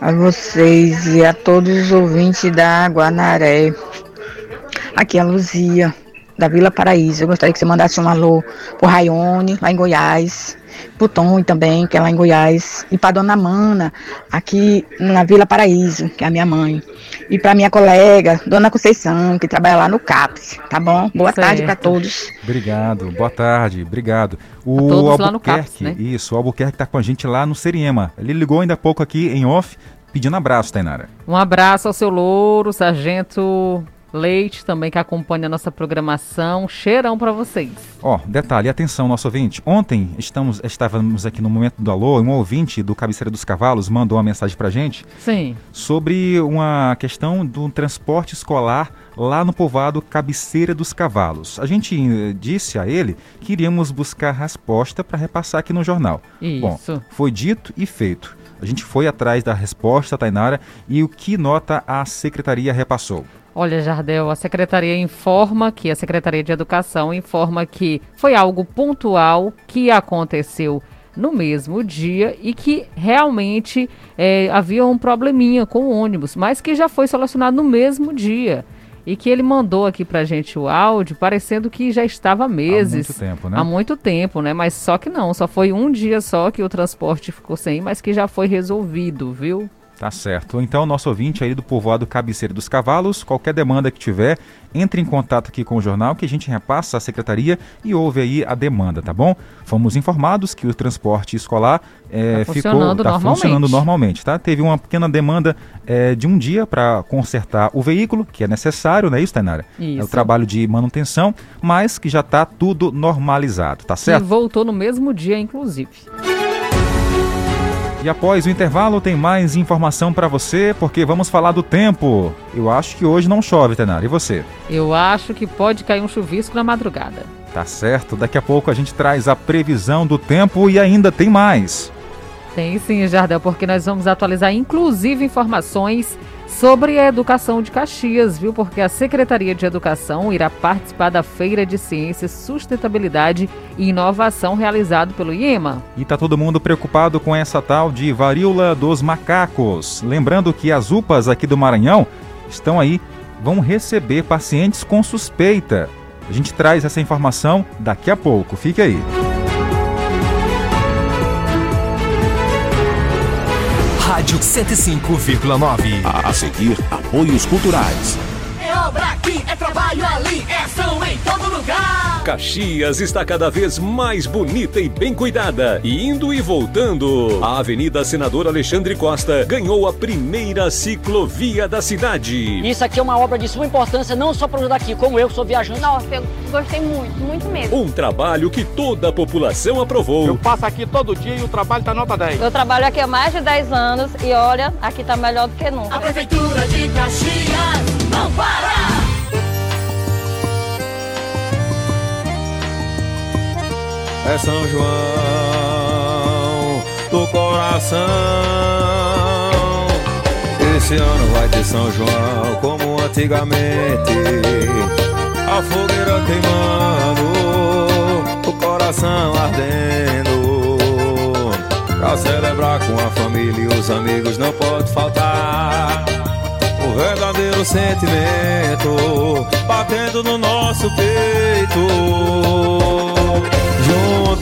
a vocês e a todos os ouvintes da Guanaré. Aqui é a Luzia, da Vila Paraíso. Eu gostaria que você mandasse um alô pro Raione, lá em Goiás, pro Tom também, que é lá em Goiás, e pra Dona Mana, aqui na Vila Paraíso, que é a minha mãe. E pra minha colega, Dona Conceição, que trabalha lá no CAPS, tá bom? Boa tarde pra Certo. todos. Obrigado, boa tarde, obrigado. O todos lá no Albuquerque, CAPS, né? isso, o Albuquerque tá com a gente lá no Seriema. Ele ligou ainda há pouco aqui em off, pedindo abraço, Tainara. Um abraço ao seu louro, sargento Leite, também que acompanha a nossa programação. Cheirão pra vocês. Ó, detalhe, atenção, nosso ouvinte. Ontem estamos, estávamos aqui no momento do alô, e um ouvinte do Cabeceira dos Cavalos mandou uma mensagem pra gente Sim. sobre uma questão do transporte escolar lá no povoado Cabeceira dos Cavalos. A gente eh, disse a ele que iríamos buscar resposta para repassar aqui no jornal. Bom, Isso. foi dito e feito. A gente foi atrás da resposta, Tainara, e o que nota a secretaria repassou? Olha, Jardel, a secretaria informa que a Secretaria de Educação informa que foi algo pontual que aconteceu no mesmo dia e que realmente eh, havia um probleminha com o ônibus, mas que já foi solucionado no mesmo dia. E que ele mandou aqui pra gente o áudio, parecendo que já estava há meses. muito tempo, né? Há muito tempo, né? Mas só que não, só foi um dia só que o transporte ficou sem, mas que já foi resolvido, viu? Tá certo. Então, nosso ouvinte aí do povoado Cabeceira dos Cavalos, qualquer demanda que tiver, entre em contato aqui com o jornal que a gente repassa à secretaria e ouve aí a demanda, tá bom? Fomos informados que o transporte escolar é, Tá ficou funcionando tá normalmente. funcionando normalmente, tá? Teve uma pequena demanda é, de um dia para consertar o veículo, que é necessário, não é isso, Tainara? É o Isso. trabalho de manutenção, mas que já está tudo normalizado, tá E certo? voltou no mesmo dia, inclusive. E após o intervalo tem mais informação para você, porque vamos falar do tempo. Eu acho que hoje não chove, Tenara. E você? Eu acho que pode cair um chuvisco na madrugada. Tá certo. Daqui a pouco a gente traz a previsão do tempo e ainda tem mais. Tem sim, Jardel, porque nós vamos atualizar inclusive informações sobre a educação de Caxias, viu? Porque a Secretaria de Educação irá participar da Feira de Ciências, Sustentabilidade e Inovação realizado pelo IEMA. E tá todo mundo preocupado com essa tal de varíola dos macacos. Lembrando que as UPAs aqui do Maranhão estão aí, vão receber pacientes com suspeita. A gente traz essa informação daqui a pouco. Fique aí. Rádio 105,9. A, a seguir, apoios culturais. É obra aqui, é trabalho ali, é ação em todo lugar. Caxias está cada vez mais bonita e bem cuidada, indo e voltando. A Avenida Senador Alexandre Costa ganhou a primeira ciclovia da cidade. Isso aqui é uma obra de suma importância, não só para os daqui, como eu que sou viajante. Nossa, eu gostei muito, muito mesmo. Um trabalho que toda a população aprovou. Eu passo aqui todo dia e o trabalho tá nota 10. Eu trabalho aqui há mais de 10 anos e olha, aqui tá melhor do que nunca. A Prefeitura de Caxias não para! É São João do coração. Esse ano vai ter São João como antigamente. A fogueira queimando, o coração ardendo. Pra celebrar com a família e os amigos não pode faltar. Verdadeiro sentimento batendo no nosso peito.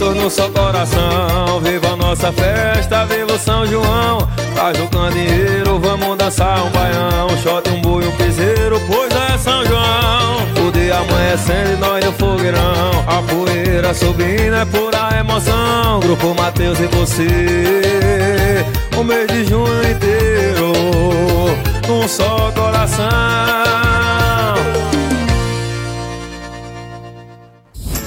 Juntos no seu coração, viva a nossa festa, viva o São João. Traz o candeeiro, vamos dançar um baião. Shot, um boi, um piseiro, pois é São João. O dia amanhecendo e nós no fogueirão. A poeira subindo é pura emoção. Grupo Mateus e você, o mês de junho inteiro, num só coração.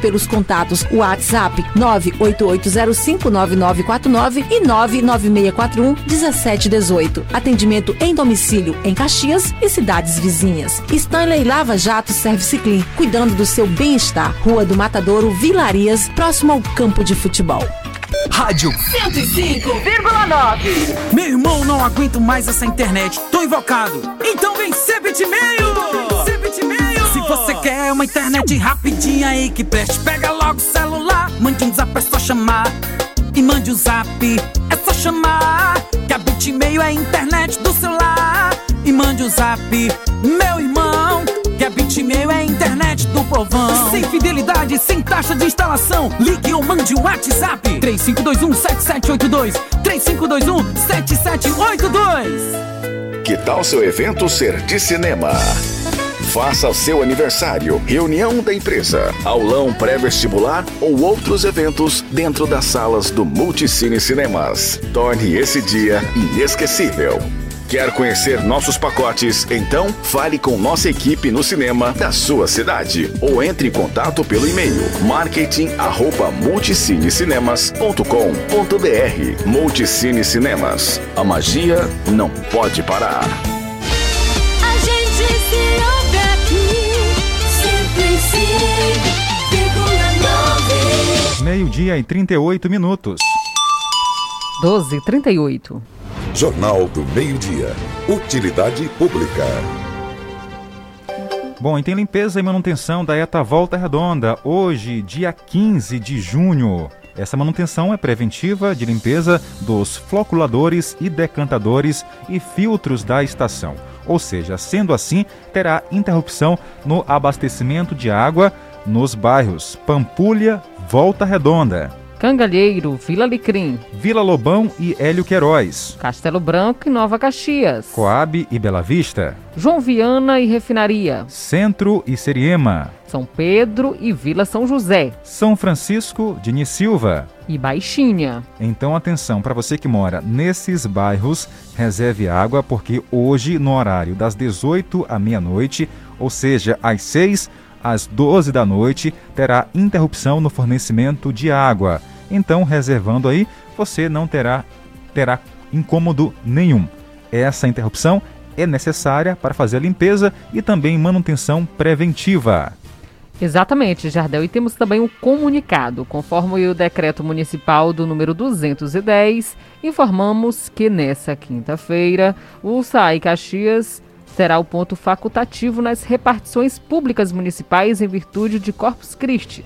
pelos contatos WhatsApp 988059949 e 996411718. Atendimento em domicílio em Caxias e cidades vizinhas. Stanley Lava Jato Service Clean, cuidando do seu bem-estar. Rua do Matadouro, Vilarias, próximo ao campo de futebol. Rádio 105,9. Meu irmão, não aguento mais essa internet. Tô invocado. Então vem. Ser bitmail. Uma internet rapidinha aí que preste, pega logo o celular. Mande um zap, é só chamar. E mande um zap, é só chamar. Que a bitmail é a internet do celular. E mande um zap, meu irmão. Que a bitmail é a internet do povão. Sem fidelidade, sem taxa de instalação. Ligue ou mande um WhatsApp. 3521-7782. 3521-7782. Que tal seu evento ser de cinema? Faça seu aniversário, reunião da empresa, aulão pré-vestibular ou outros eventos dentro das salas do Multicine Cinemas. Torne esse dia inesquecível. Quer conhecer nossos pacotes? Então fale com nossa equipe no cinema da sua cidade ou entre em contato pelo e-mail marketing@multicinecinemas.com.br. Multicine Cinemas. A magia não pode parar. Meio-dia e 38 minutos. 12 38. Jornal do Meio-Dia. Utilidade Pública. Bom, e tem limpeza e manutenção da ETA Volta Redonda, hoje, dia 15 de junho. Essa manutenção é preventiva de limpeza dos floculadores e decantadores e filtros da estação. Ou seja, sendo assim, terá interrupção no abastecimento de água nos bairros Pampulha, Volta Redonda, Cangalheiro, Vila Licrim, Vila Lobão e Hélio Queiroz, Castelo Branco e Nova Caxias, Coab e Bela Vista, João Viana e Refinaria, Centro e Seriema, São Pedro e Vila São José, São Francisco, Dini Silva. e Baixinha. Então atenção, para você que mora nesses bairros, reserve água porque hoje no horário das 18 à meia-noite, ou seja, às 6 às 12 da noite, terá interrupção no fornecimento de água. Então, reservando aí, você não terá terá incômodo nenhum. Essa interrupção é necessária para fazer a limpeza e também manutenção preventiva. Exatamente, Jardel. E temos também um comunicado. Conforme o decreto municipal do número 210, informamos que nessa quinta-feira o SAI Caxias será o ponto facultativo nas repartições públicas municipais em virtude de Corpus Christi.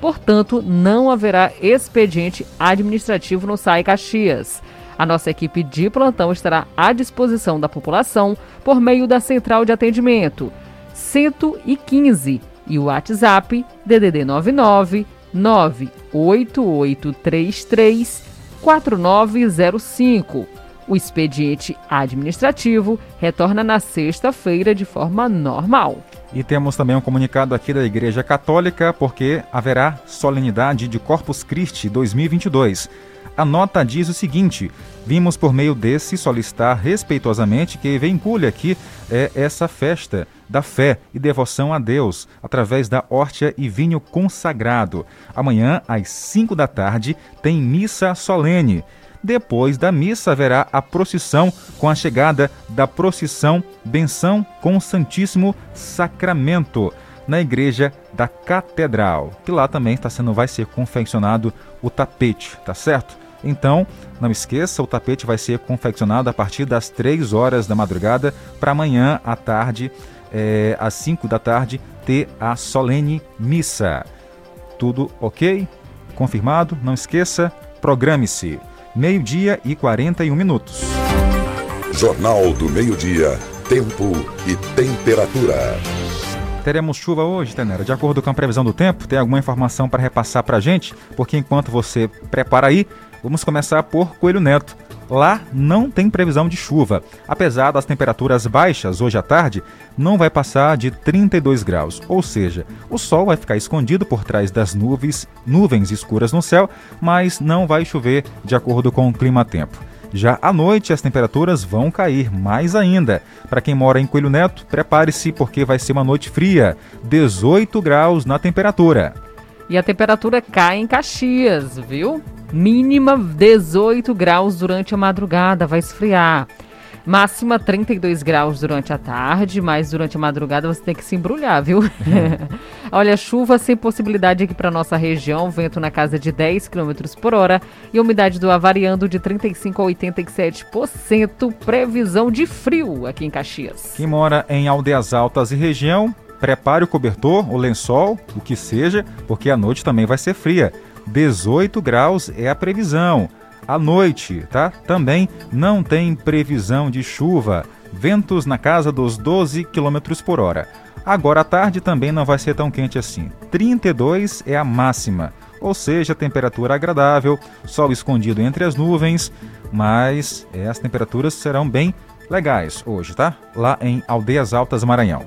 Portanto, não haverá expediente administrativo no SAI Caxias. A nossa equipe de plantão estará à disposição da população por meio da central de atendimento 115 e o WhatsApp DDD 99 98833 4905. O expediente administrativo retorna na sexta-feira de forma normal. E temos também um comunicado aqui da Igreja Católica, porque haverá solenidade de Corpus Christi 2022. A nota diz o seguinte: vimos por meio desse solicitar respeitosamente que vincule aqui é, essa festa da fé e devoção a Deus através da hortia e vinho consagrado. Amanhã, às 5 da tarde, tem missa solene. Depois da missa haverá a procissão com a chegada da procissão Benção com o Santíssimo Sacramento na igreja da Catedral, que lá também está sendo vai ser confeccionado o tapete, tá certo? Então, não esqueça, o tapete vai ser confeccionado a partir das 3 horas da madrugada para amanhã à tarde, é, às 5 da tarde, ter a solene missa. Tudo ok? Confirmado? Não esqueça, programe-se meio-dia e 41 minutos. Jornal do Meio-Dia. Tempo e temperatura. Teremos chuva hoje, Tenera? De acordo com a previsão do tempo, tem alguma informação para repassar para a gente? Porque enquanto você prepara aí, vamos começar por Coelho Neto. Lá não tem previsão de chuva. Apesar das temperaturas baixas hoje à tarde, não vai passar de 32 graus. Ou seja, o sol vai ficar escondido por trás das nuvens, nuvens escuras no céu, mas não vai chover de acordo com o clima-tempo. Já à noite as temperaturas vão cair mais ainda. Para quem mora em Coelho Neto, prepare-se porque vai ser uma noite fria, 18 graus na temperatura. E a temperatura cai em Caxias, viu? Mínima 18 graus durante a madrugada, vai esfriar. Máxima 32 graus durante a tarde, mas durante a madrugada você tem que se embrulhar, viu? Olha, chuva sem possibilidade aqui para nossa região, vento na casa de 10 km por hora e umidade do ar variando de 35% a 87%. Previsão de frio aqui em Caxias. Quem mora em Aldeias Altas e região, prepare o cobertor, o lençol, o que seja, porque a noite também vai ser fria. 18 graus é a previsão. À noite, tá? Também não tem previsão de chuva. Ventos na casa dos 12 km por hora. Agora à tarde também não vai ser tão quente assim. 32 é a máxima, ou seja, temperatura agradável, sol escondido entre as nuvens, mas é, as temperaturas serão bem legais hoje, tá? Lá em Aldeias Altas, Maranhão.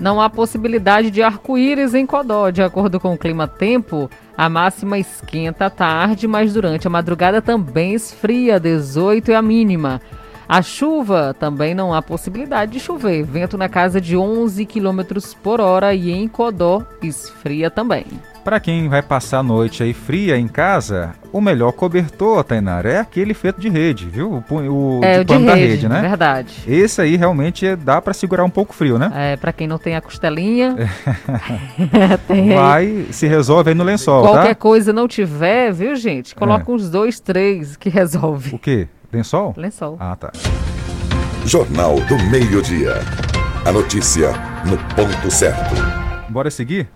Não há possibilidade de arco-íris em Codó. De acordo com o clima-tempo, a máxima esquenta à tarde, mas durante a madrugada também esfria, 18 é a mínima. A chuva também não há possibilidade de chover. Vento na casa de 11 km por hora e em Codó esfria também. Para quem vai passar a noite aí fria em casa, o melhor cobertor, Tainara, é aquele feito de rede, viu? O, o é, de o pano de da rede, rede, né? Verdade. Esse aí realmente é- dá para segurar um pouco frio, né? É, para quem não tem a costelinha, tem aí. Vai, se resolve aí no lençol, Qualquer tá? coisa não tiver, viu, gente? Coloca uns dois, três que resolve. O quê? Lençol? Lençol. Ah, tá. Jornal do Meio-Dia. A notícia no ponto certo. Bora seguir?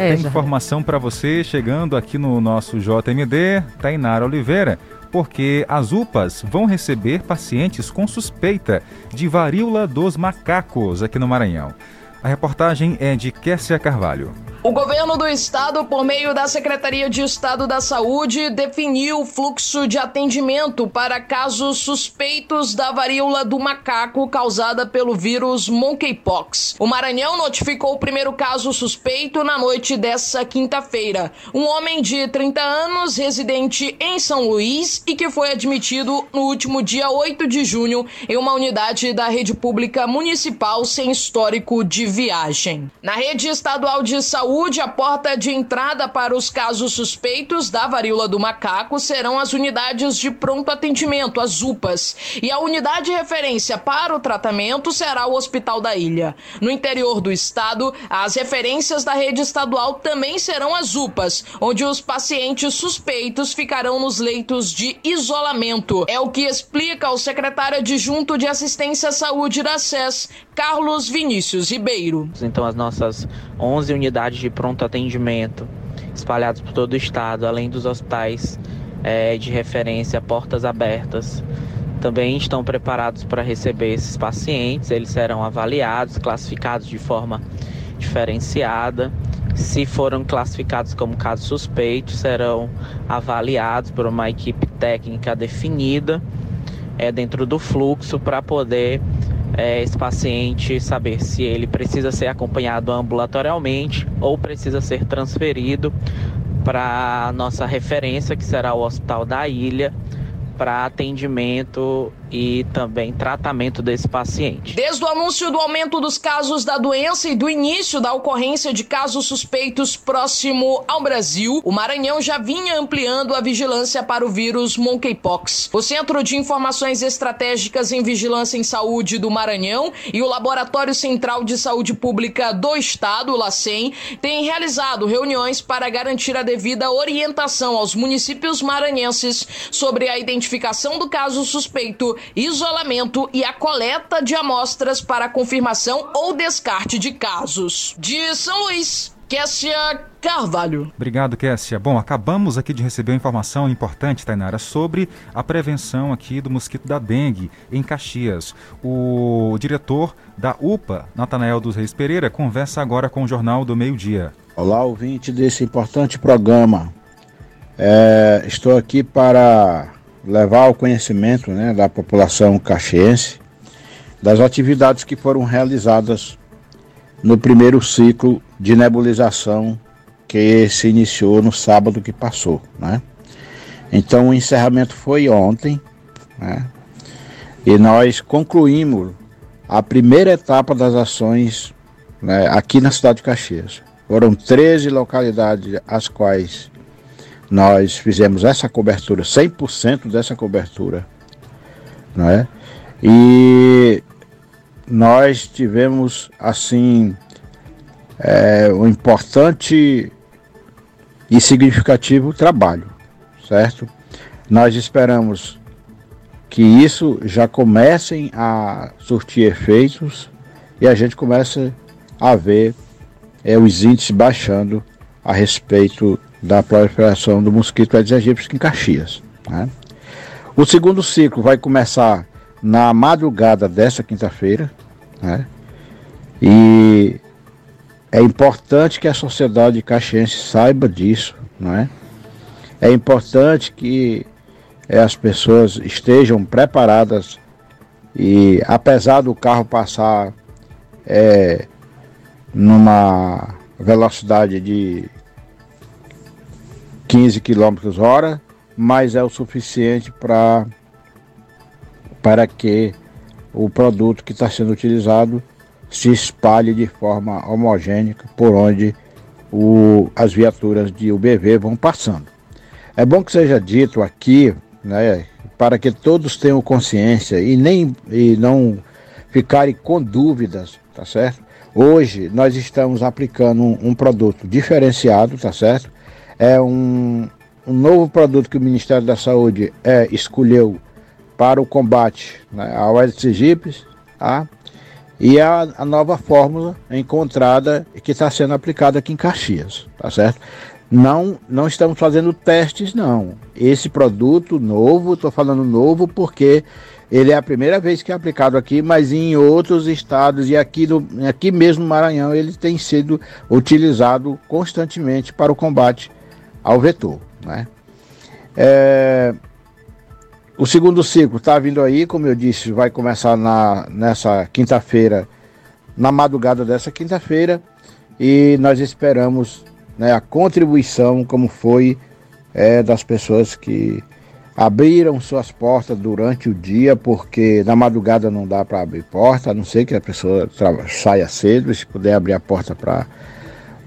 É, Tem informação para você chegando aqui no nosso JMD, Tainara Oliveira, porque as UPAs vão receber pacientes com suspeita de varíola dos macacos aqui no Maranhão. A reportagem é de Kessia Carvalho. O governo do estado, por meio da Secretaria de Estado da Saúde, definiu o fluxo de atendimento para casos suspeitos da varíola do macaco causada pelo vírus monkeypox. O Maranhão notificou o primeiro caso suspeito na noite dessa quinta-feira. Um homem de 30 anos, residente em São Luís e que foi admitido no último dia 8 de junho em uma unidade da rede pública municipal sem histórico de viagem. Na rede estadual de saúde, a porta de entrada para os casos suspeitos da varíola do macaco serão as unidades de pronto atendimento, as UPAs, e a unidade de referência para o tratamento será o Hospital da Ilha. No interior do estado, as referências da rede estadual também serão as UPAs, onde os pacientes suspeitos ficarão nos leitos de isolamento. É o que explica o secretário adjunto de Assistência à Saúde da SES, Carlos Vinícius Ribeiro. Então, as nossas 11 unidades de pronto atendimento espalhadas por todo o estado, além dos hospitais eh, de referência Portas Abertas, também estão preparados para receber esses pacientes. Eles serão avaliados, classificados de forma diferenciada. Se foram classificados como casos suspeitos, serão avaliados por uma equipe técnica definida é, dentro do fluxo para poder é, esse paciente saber se ele precisa ser acompanhado ambulatorialmente ou precisa ser transferido para nossa referência, que será o Hospital da Ilha, para atendimento e também tratamento desse paciente. Desde o anúncio do aumento dos casos da doença e do início da ocorrência de casos suspeitos próximo ao Brasil, o Maranhão já vinha ampliando a vigilância para o vírus monkeypox. O Centro de Informações Estratégicas em Vigilância em Saúde do Maranhão e o Laboratório Central de Saúde Pública do Estado, o LACEN, têm realizado reuniões para garantir a devida orientação aos municípios maranhenses sobre a identificação do caso suspeito isolamento e a coleta de amostras para confirmação ou descarte de casos. De São Luís, Kessia Carvalho. Obrigado, Kessia. Bom, acabamos aqui de receber uma informação importante, Tainara, sobre a prevenção aqui do mosquito da dengue em Caxias. O diretor da UPA, Natanael dos Reis Pereira, conversa agora com o Jornal do Meio Dia. Olá, ouvinte desse importante programa. É, estou aqui para levar ao conhecimento né, da população caxiense das atividades que foram realizadas no primeiro ciclo de nebulização que se iniciou no sábado que passou. Né? Então o encerramento foi ontem né? e nós concluímos a primeira etapa das ações né, aqui na cidade de Caxias. Foram 13 localidades as quais nós fizemos essa cobertura, 100% dessa cobertura, não é? E nós tivemos assim é, um importante e significativo trabalho, certo? Nós esperamos que isso já comecem a surtir efeitos e a gente comece a ver é, os índices baixando a respeito da proliferação do mosquito Aedes aegypti em Caxias. Né? O segundo ciclo vai começar na madrugada dessa quinta-feira, né? e é importante que a sociedade caxiense saiba disso, não é? Importante que é, as pessoas estejam preparadas e apesar do carro passar é, numa velocidade de 15 km hora, mas é o suficiente para para que o produto que está sendo utilizado se espalhe de forma homogênea por onde o, as viaturas de UBV vão passando. É bom que seja dito aqui, né, para que todos tenham consciência e, nem, e não ficarem com dúvidas, tá certo? Hoje nós estamos aplicando um, um produto diferenciado, tá certo? É um, um novo produto que o Ministério da Saúde é, escolheu para o combate né, ao Aedes aegypti, tá? e a, a, nova fórmula encontrada que está sendo aplicada aqui em Caxias, tá certo? Não, não estamos fazendo testes, não. Esse produto novo, estou falando novo porque ele é a primeira vez que é aplicado aqui, mas em outros estados e aqui, no, aqui mesmo no Maranhão ele tem sido utilizado constantemente para o combate ao vetor. Né? É, o segundo ciclo está vindo aí, como eu disse, vai começar na, nessa quinta-feira, na madrugada dessa quinta-feira, e nós esperamos né, a contribuição, como foi é, das pessoas que abriram suas portas durante o dia, porque na madrugada não dá para abrir porta, a não ser que a pessoa saia cedo, se puder abrir a porta para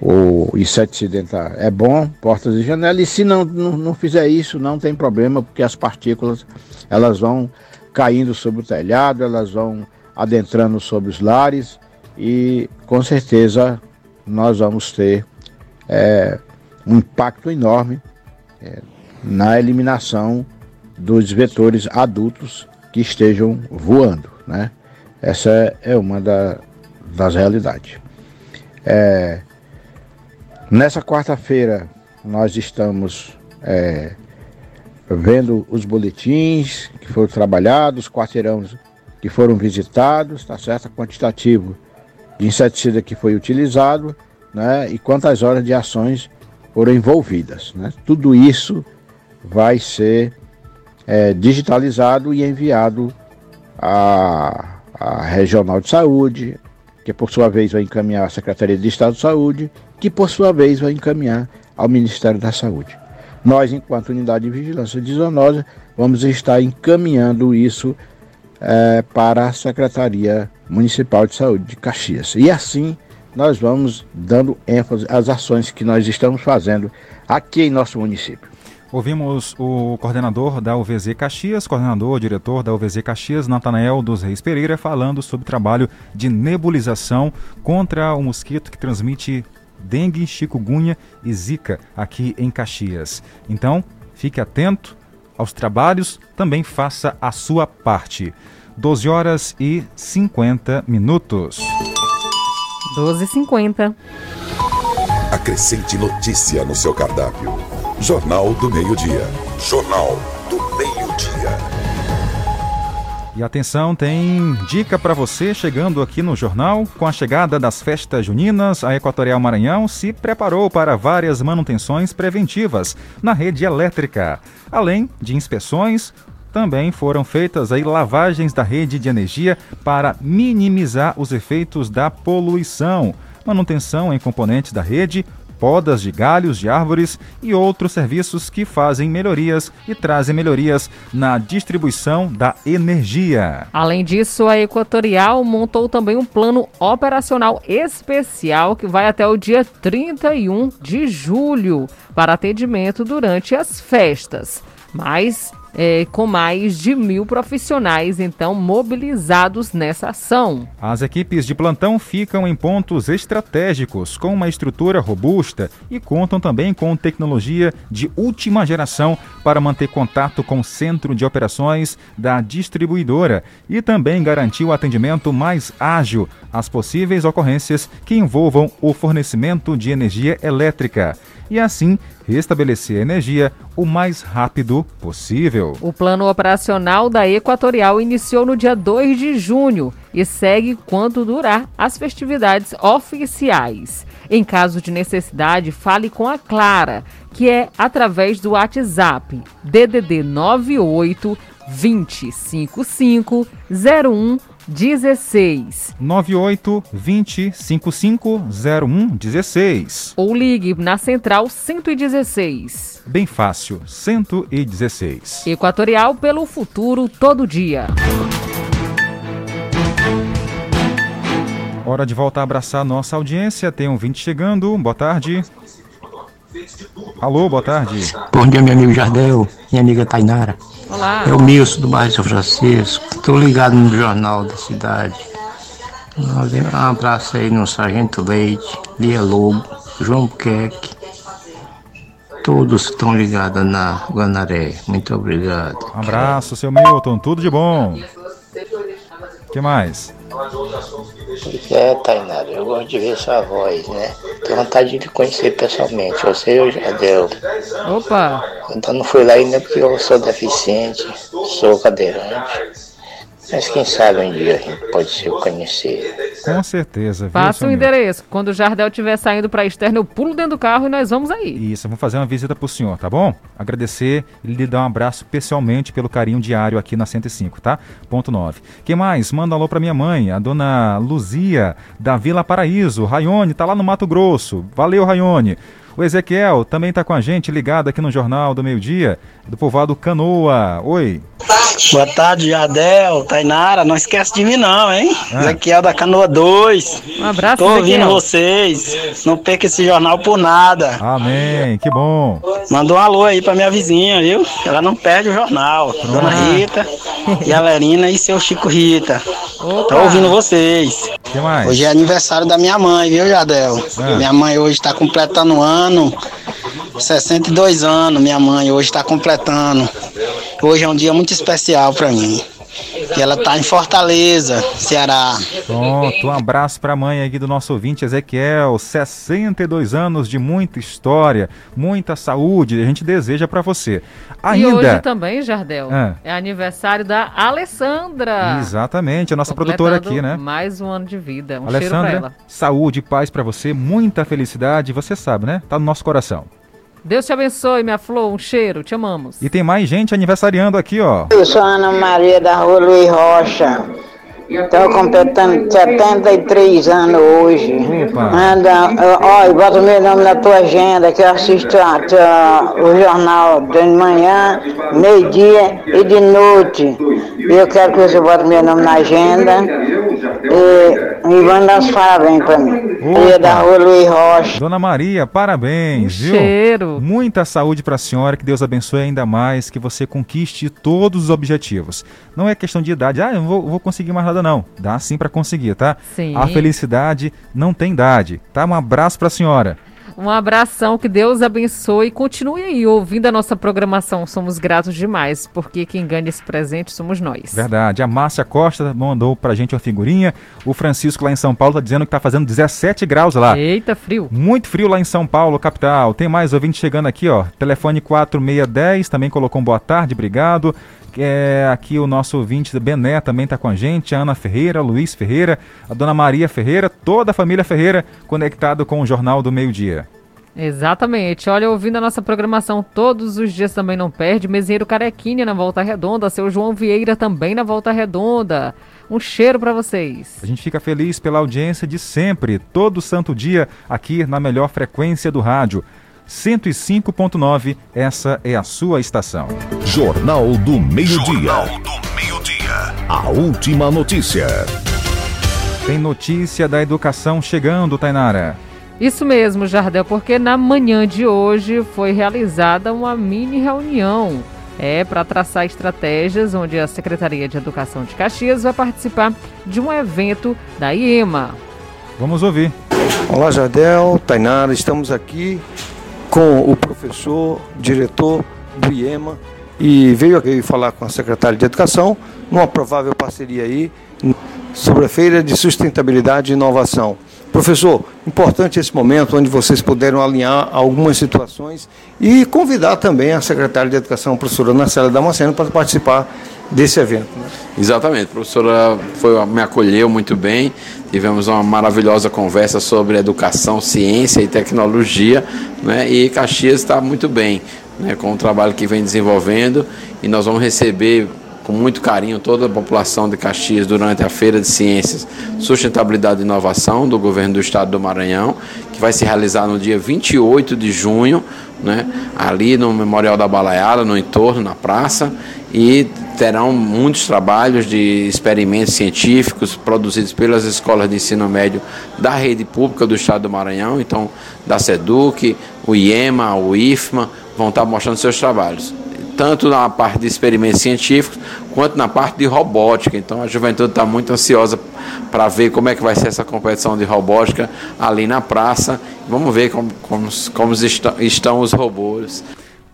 o inseticida é bom, portas e janelas, e se não, não, não, fizer isso, não tem problema, porque as partículas elas vão caindo sobre o telhado, elas vão adentrando sobre os lares e com certeza nós vamos ter é, um impacto enorme é, na eliminação dos vetores adultos que estejam voando. Né? Essa é uma da, das realidades. É, Nessa quarta-feira, nós estamos é, vendo os boletins que foram trabalhados, quarteirões que foram visitados, tá certo? Quantitativo de inseticida que foi utilizado, né? E quantas horas de ações foram envolvidas, né? Tudo isso vai ser é, digitalizado e enviado à, à Regional de Saúde, que por sua vez vai encaminhar à Secretaria de Estado de Saúde que por sua vez vai encaminhar ao Ministério da Saúde. Nós, enquanto unidade de vigilância de vamos estar encaminhando isso é, para a Secretaria Municipal de Saúde de Caxias. E assim nós vamos dando ênfase às ações que nós estamos fazendo aqui em nosso município. Ouvimos o coordenador da UVZ Caxias, coordenador, diretor da UVZ Caxias, Natanael dos Reis Pereira, falando sobre o trabalho de nebulização contra o mosquito que transmite dengue, chikungunya e zika aqui em Caxias. Então, fique atento aos trabalhos, também faça a sua parte. 12 horas e 50 minutos. 12 e 50. Acrescente notícia no seu cardápio. Jornal do Meio-Dia. Jornal do Meio-Dia. E atenção, tem dica para você chegando aqui no jornal. Com a chegada das festas juninas, a Equatorial Maranhão se preparou para várias manutenções preventivas na rede elétrica. Além de inspeções, também foram feitas aí lavagens da rede de energia para minimizar os efeitos da poluição. Manutenção em componentes da rede, podas de galhos de árvores e outros serviços que fazem melhorias e trazem melhorias na distribuição da energia. Além disso, a Equatorial montou também um plano operacional especial que vai até o dia 31 de julho para atendimento durante as festas. Mas é, com mais de mil profissionais, então, mobilizados nessa ação. As equipes de plantão ficam em pontos estratégicos, com uma estrutura robusta e contam também com tecnologia de última geração para manter contato com o centro de operações da distribuidora e também garantir o atendimento mais ágil às possíveis ocorrências que envolvam o fornecimento de energia elétrica e assim restabelecer a energia o mais rápido possível. O plano operacional da Equatorial iniciou no dia 2 de junho e segue quando durar as festividades oficiais. Em caso de necessidade, fale com a Clara, que é através do WhatsApp DDD 98 255 01 16 98 20 55 01 16 ou ligue na central 116. Bem fácil, 116. Equatorial pelo futuro todo dia. Hora de voltar a abraçar nossa audiência. Tem um 20 chegando. Boa tarde. Alô, boa tarde. Bom dia, meu amigo Jardel, minha amiga Tainara. Olá. É o Milson do bairro São Francisco. Estou ligado no jornal da cidade. Um abraço aí no Sargento Leite, Lia Lobo, João Queque, todos que estão ligados na Guanaré. Muito obrigado. Um abraço, seu Milton. Tudo de bom. O que mais? É, Tainara, eu gosto de ver sua voz, né? Tenho vontade de conhecer pessoalmente. Você eu já deu. Opa! Então não fui lá ainda porque eu sou deficiente, sou cadeirante. Mas quem sabe um dia a gente pode se conhecer. Com certeza. viu, Passa o endereço. Quando o Jardel estiver saindo para externo, eu pulo dentro do carro e nós vamos aí. Isso, vamos fazer uma visita pro senhor, tá bom? Agradecer e lhe dar um abraço especialmente pelo carinho diário aqui na 105, tá? Ponto 9. Quem mais? Manda um alô pra minha mãe, a dona Luzia, da Vila Paraíso. Raione, tá lá no Mato Grosso. Valeu, Raione. O Ezequiel também tá com a gente, ligado aqui no Jornal do Meio Dia, do povoado Canoa. Oi. Boa tarde, Jardel, Tainara. Não esquece de mim, não, hein? Ah. Ezequiel da Canoa 2. Um abraço, Tô ouvindo Ezequiel. vocês. Não perca esse jornal por nada. Amém, que bom. Manda um alô aí pra minha vizinha, viu? Ela não perde o jornal. Dona Rita e a Lerina e seu Chico Rita. Tô ouvindo vocês. que mais? Hoje é aniversário da minha mãe, viu, Jardel? Ah. Minha mãe hoje tá completando um ano. 62 anos, minha mãe hoje está completando. Hoje é um dia muito especial para mim. E ela tá em Fortaleza, Ceará. Pronto, um abraço pra mãe aqui do nosso ouvinte Ezequiel, 62 anos de muita história, muita saúde, a gente deseja pra você. E hoje Ainda, também, Jardel, Ah. é aniversário da Alessandra. exatamente, a nossa produtora aqui, né? Mais um ano de vida. Um cheiro pra Alessandra, ela. saúde, paz pra você, muita felicidade, você sabe, né? Tá no nosso coração. Deus te abençoe, minha flor. Um cheiro. Te amamos. E tem mais gente aniversariando aqui, ó. Eu sou Ana Maria da Rua Luiz Rocha. Estou completando 73 anos hoje. Anda, olha, bota meu nome na tua agenda que eu assisto a, tua- o jornal de manhã, meio-dia e de noite. E eu quero que você bote meu nome na agenda e me manda uns parabéns para mim. Maria da Rua Luiz Rocha. Dona Maria, parabéns, viu? cheiro. Muita saúde pra senhora, que Deus abençoe ainda mais, que você conquiste todos os objetivos. Não é questão de idade, ah, eu não vou, vou conseguir mais nada não. Dá sim pra conseguir, tá? Sim. A felicidade não tem idade, tá? Um abraço pra senhora. Um abração, que Deus abençoe. Continue aí ouvindo a nossa programação. Somos gratos demais, porque quem ganha esse presente somos nós. Verdade. A Márcia Costa mandou pra gente uma figurinha. O Francisco lá em São Paulo tá dizendo que tá fazendo 17 graus lá. Eita, frio. Muito frio lá em São Paulo, capital. Tem mais ouvinte chegando aqui, ó. Telefone 4610 também colocou um boa tarde, obrigado. É, aqui o nosso ouvinte Bené também tá com a gente, a Ana Ferreira, Luiz Ferreira, a dona Maria Ferreira, toda a família Ferreira conectado com o Jornal do Meio Dia. Exatamente. Olha, ouvindo a nossa programação todos os dias também não perde. Meseiro Carequinha na Volta Redonda, seu João Vieira também na Volta Redonda. Um cheiro pra vocês. A gente fica feliz pela audiência de sempre, todo santo dia, aqui na melhor frequência do rádio. 105.9, essa é a sua estação. Jornal do Meio-Dia. A última notícia. Tem notícia da educação chegando, Tainara. Isso mesmo, Jardel, porque na manhã de hoje foi realizada uma mini reunião. É para traçar estratégias onde a Secretaria de Educação de Caxias vai participar de um evento da IEMA. Vamos ouvir. Olá, Jardel, Tainara, estamos aqui com o professor, diretor do IEMA e veio aqui falar com a secretária de Educação numa provável parceria aí sobre a Feira de Sustentabilidade e Inovação. Professor, importante esse momento onde vocês puderam alinhar algumas situações e convidar também a secretária de Educação, a professora Narcela Damasceno, para participar desse evento. né? Exatamente, a professora foi, me acolheu muito bem, tivemos uma maravilhosa conversa sobre educação, ciência e tecnologia, né? e Caxias está muito bem né? com o trabalho que vem desenvolvendo, e nós vamos receber com muito carinho toda a população de Caxias durante a Feira de Ciências, Sustentabilidade e Inovação do Governo do Estado do Maranhão, que vai se realizar no dia 28 de junho, né, ali no Memorial da Balaiada, no entorno, na praça, e terão muitos trabalhos de experimentos científicos produzidos pelas escolas de ensino médio da rede pública do Estado do Maranhão, então da SEDUC, o IEMA, o IFMA, vão estar mostrando seus trabalhos tanto na parte de experimentos científicos quanto na parte de robótica. Então a juventude está muito ansiosa para ver como é que vai ser essa competição de robótica ali na praça. Vamos ver como, como, como estão os robôs.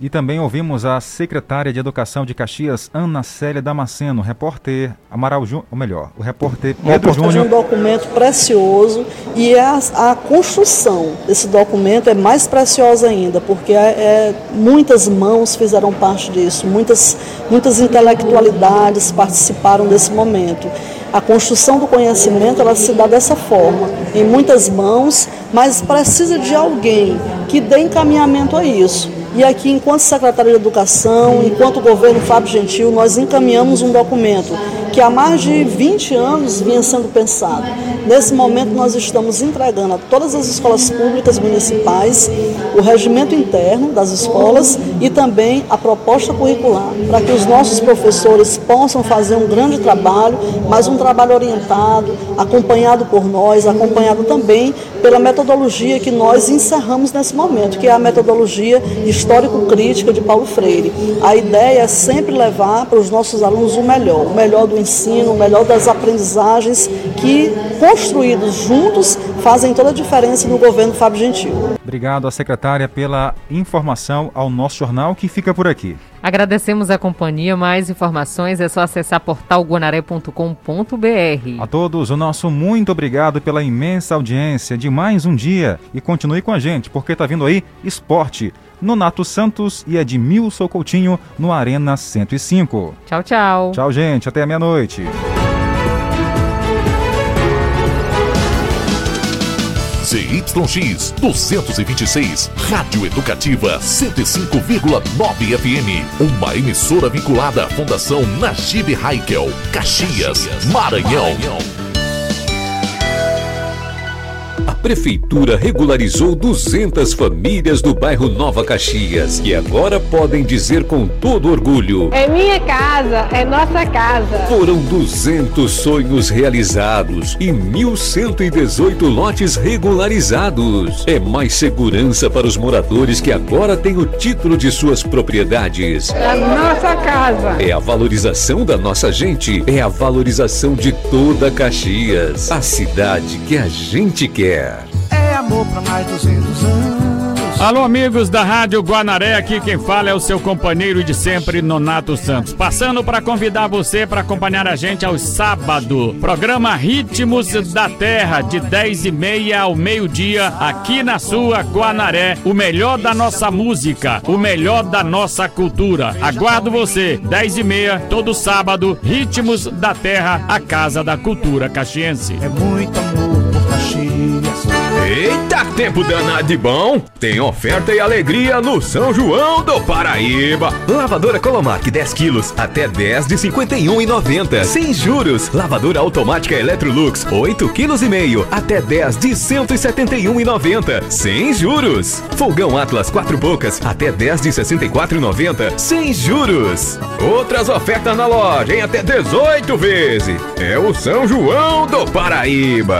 E também ouvimos a secretária de Educação de Caxias, Ana Célia Damasceno, repórter Amaral Júnior, ou melhor, o repórter Pedro Júnior. É um documento precioso e a, a, construção desse documento é mais preciosa ainda, porque é, é, muitas mãos fizeram parte disso, muitas, muitas intelectualidades participaram desse momento. A construção do conhecimento ela se dá dessa forma, em muitas mãos, mas precisa de alguém que dê encaminhamento a isso. E aqui, enquanto secretário de Educação, enquanto governo Fábio Gentil, nós encaminhamos um documento que há mais de 20 anos vinha sendo pensado. Nesse momento, nós estamos entregando a todas as escolas públicas municipais o regimento interno das escolas e também a proposta curricular, para que os nossos professores possam fazer um grande trabalho, mas um trabalho orientado, acompanhado por nós, acompanhado também pela metodologia que nós encerramos nesse momento, que é a metodologia histórico-crítica de Paulo Freire. A ideia é sempre levar para os nossos alunos o melhor, o melhor do ensino, o melhor das aprendizagens que, construídos juntos, fazem toda a diferença no governo Fábio Gentil. Obrigado à secretária pela informação ao nosso jornal que fica por aqui. Agradecemos a companhia. Mais informações é só acessar portalguanaré.com.br. A todos, o nosso muito obrigado pela imensa audiência de mais um dia. E continue com a gente, porque tá vindo aí esporte. Nonato Santos e Edmilson Coutinho no Arena 105. Tchau, tchau. Tchau, gente. Até meia-noite. ZYX 226, Rádio Educativa 105,9 FM. Uma emissora vinculada à Fundação Najib Haikel, Caxias, Maranhão. A Prefeitura regularizou 200 famílias do bairro Nova Caxias, que agora podem dizer com todo orgulho: É minha casa, é nossa casa. Foram 200 sonhos realizados e 1.118 lotes regularizados. É mais segurança para os moradores que agora têm o título de suas propriedades. É nossa casa. É a valorização da nossa gente, é a valorização de toda Caxias, a cidade que a gente quer. Amor pra mais 200 anos. Alô, amigos da Rádio Guanaré, aqui quem fala é o seu companheiro de sempre, Nonato Santos. Passando para convidar você para acompanhar a gente aos sábados. Programa Ritmos da Terra, de 10 e meia ao meio-dia, aqui na sua Guanaré. O melhor da nossa música, o melhor da nossa cultura. Aguardo você, 10 e meia, todo sábado, Ritmos da Terra, a Casa da Cultura Caxiense. É muito. Eita, tempo danado de bom! Tem oferta e alegria no São João do Paraíba. Lavadora Colomark 10 quilos, até 10 de 51,90. Sem juros. Lavadora automática Electrolux 8 quilos e meio, até 10 de 171,90. Sem juros. Fogão Atlas 4 bocas, até 10 de 64,90. Sem juros. Outras ofertas na loja em até 18 vezes. É o São João do Paraíba.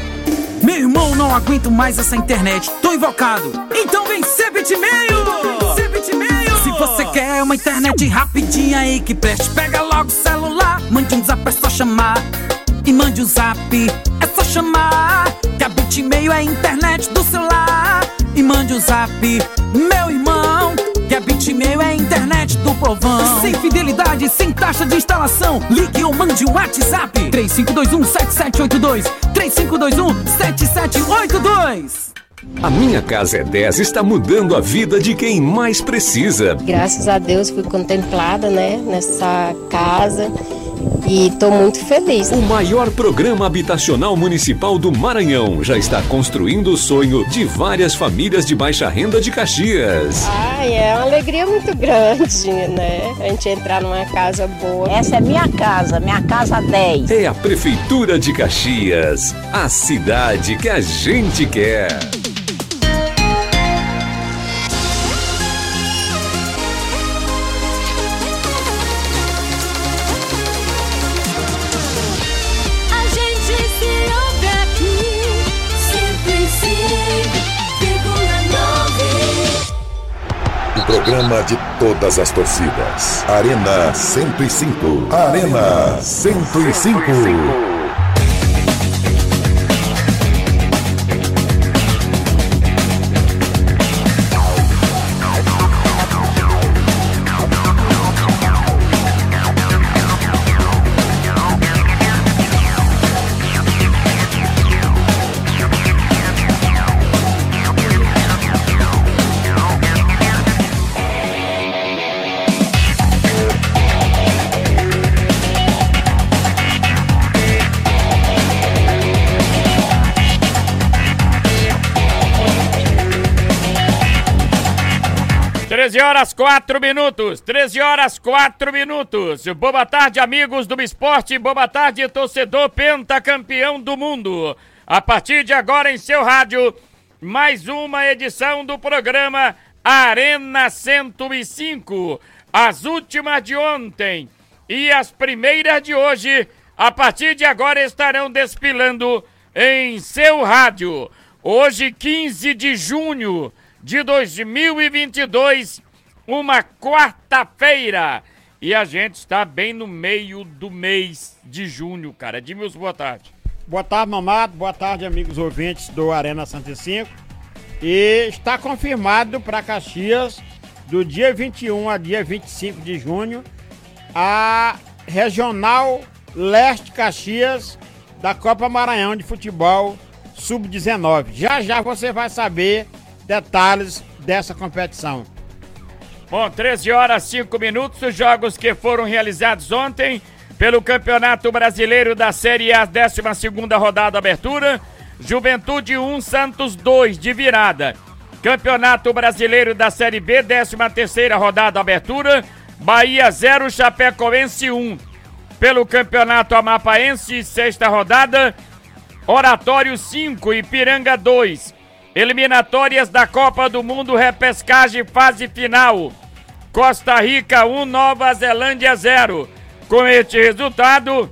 Meu irmão, não aguento mais essa internet. Tô invocado. Então vem ser bitmail! Se você quer uma internet rapidinha aí que preste, pega logo o celular. Mande um zap, é só chamar. E mande um zap, é só chamar. Que a bitmail é a internet do celular. E mande um zap, meu irmão. Bitmail é a internet do povão. Sem fidelidade, sem taxa de instalação. Ligue ou mande um WhatsApp. 3521-7782. 3521-7782. A Minha Casa é 10 está mudando a vida de quem mais precisa. Graças a Deus fui contemplada, né, nessa casa e estou muito feliz. O maior programa habitacional municipal do Maranhão já está construindo o sonho de várias famílias de baixa renda de Caxias. Ai, é uma alegria muito grande, né? A gente entrar numa casa boa. Essa é minha casa, minha casa 10. É a Prefeitura de Caxias, a cidade que a gente quer. Programa de todas as torcidas. Arena 105. Arena 105. Treze horas quatro minutos, 13 horas quatro minutos. Boa tarde, amigos do esporte. Boa tarde, torcedor pentacampeão do mundo. A partir de agora em seu rádio, mais uma edição do programa Arena 105. As últimas de ontem e as primeiras de hoje, a partir de agora estarão desfilando em seu rádio. Hoje, 15 de junho de 2022, uma quarta-feira. E a gente está bem no meio do mês de junho, cara. Edmilson, boa tarde. Boa tarde, mamado. Boa tarde, amigos ouvintes do Arena 105. E está confirmado para Caxias, do dia 21 a dia 25 de junho, a Regional Leste Caxias da Copa Maranhão de Futebol Sub-19. Já já você vai saber detalhes dessa competição. Bom, 13 horas 5 minutos, os jogos que foram realizados ontem pelo Campeonato Brasileiro da Série A, 12 rodada abertura. Juventude 1, Santos 2 de virada. Campeonato Brasileiro da Série B, 13 rodada abertura. Bahia 0, Chapecoense 1. Pelo Campeonato Amapaense, sexta rodada. Oratório 5, Ipiranga 2. Eliminatórias da Copa do Mundo, repescagem fase final. Costa Rica 1, Nova Zelândia 0. Com este resultado,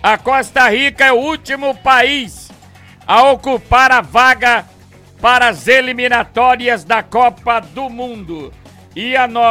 a Costa Rica é o último país a ocupar a vaga para as eliminatórias da Copa do Mundo. E a Nova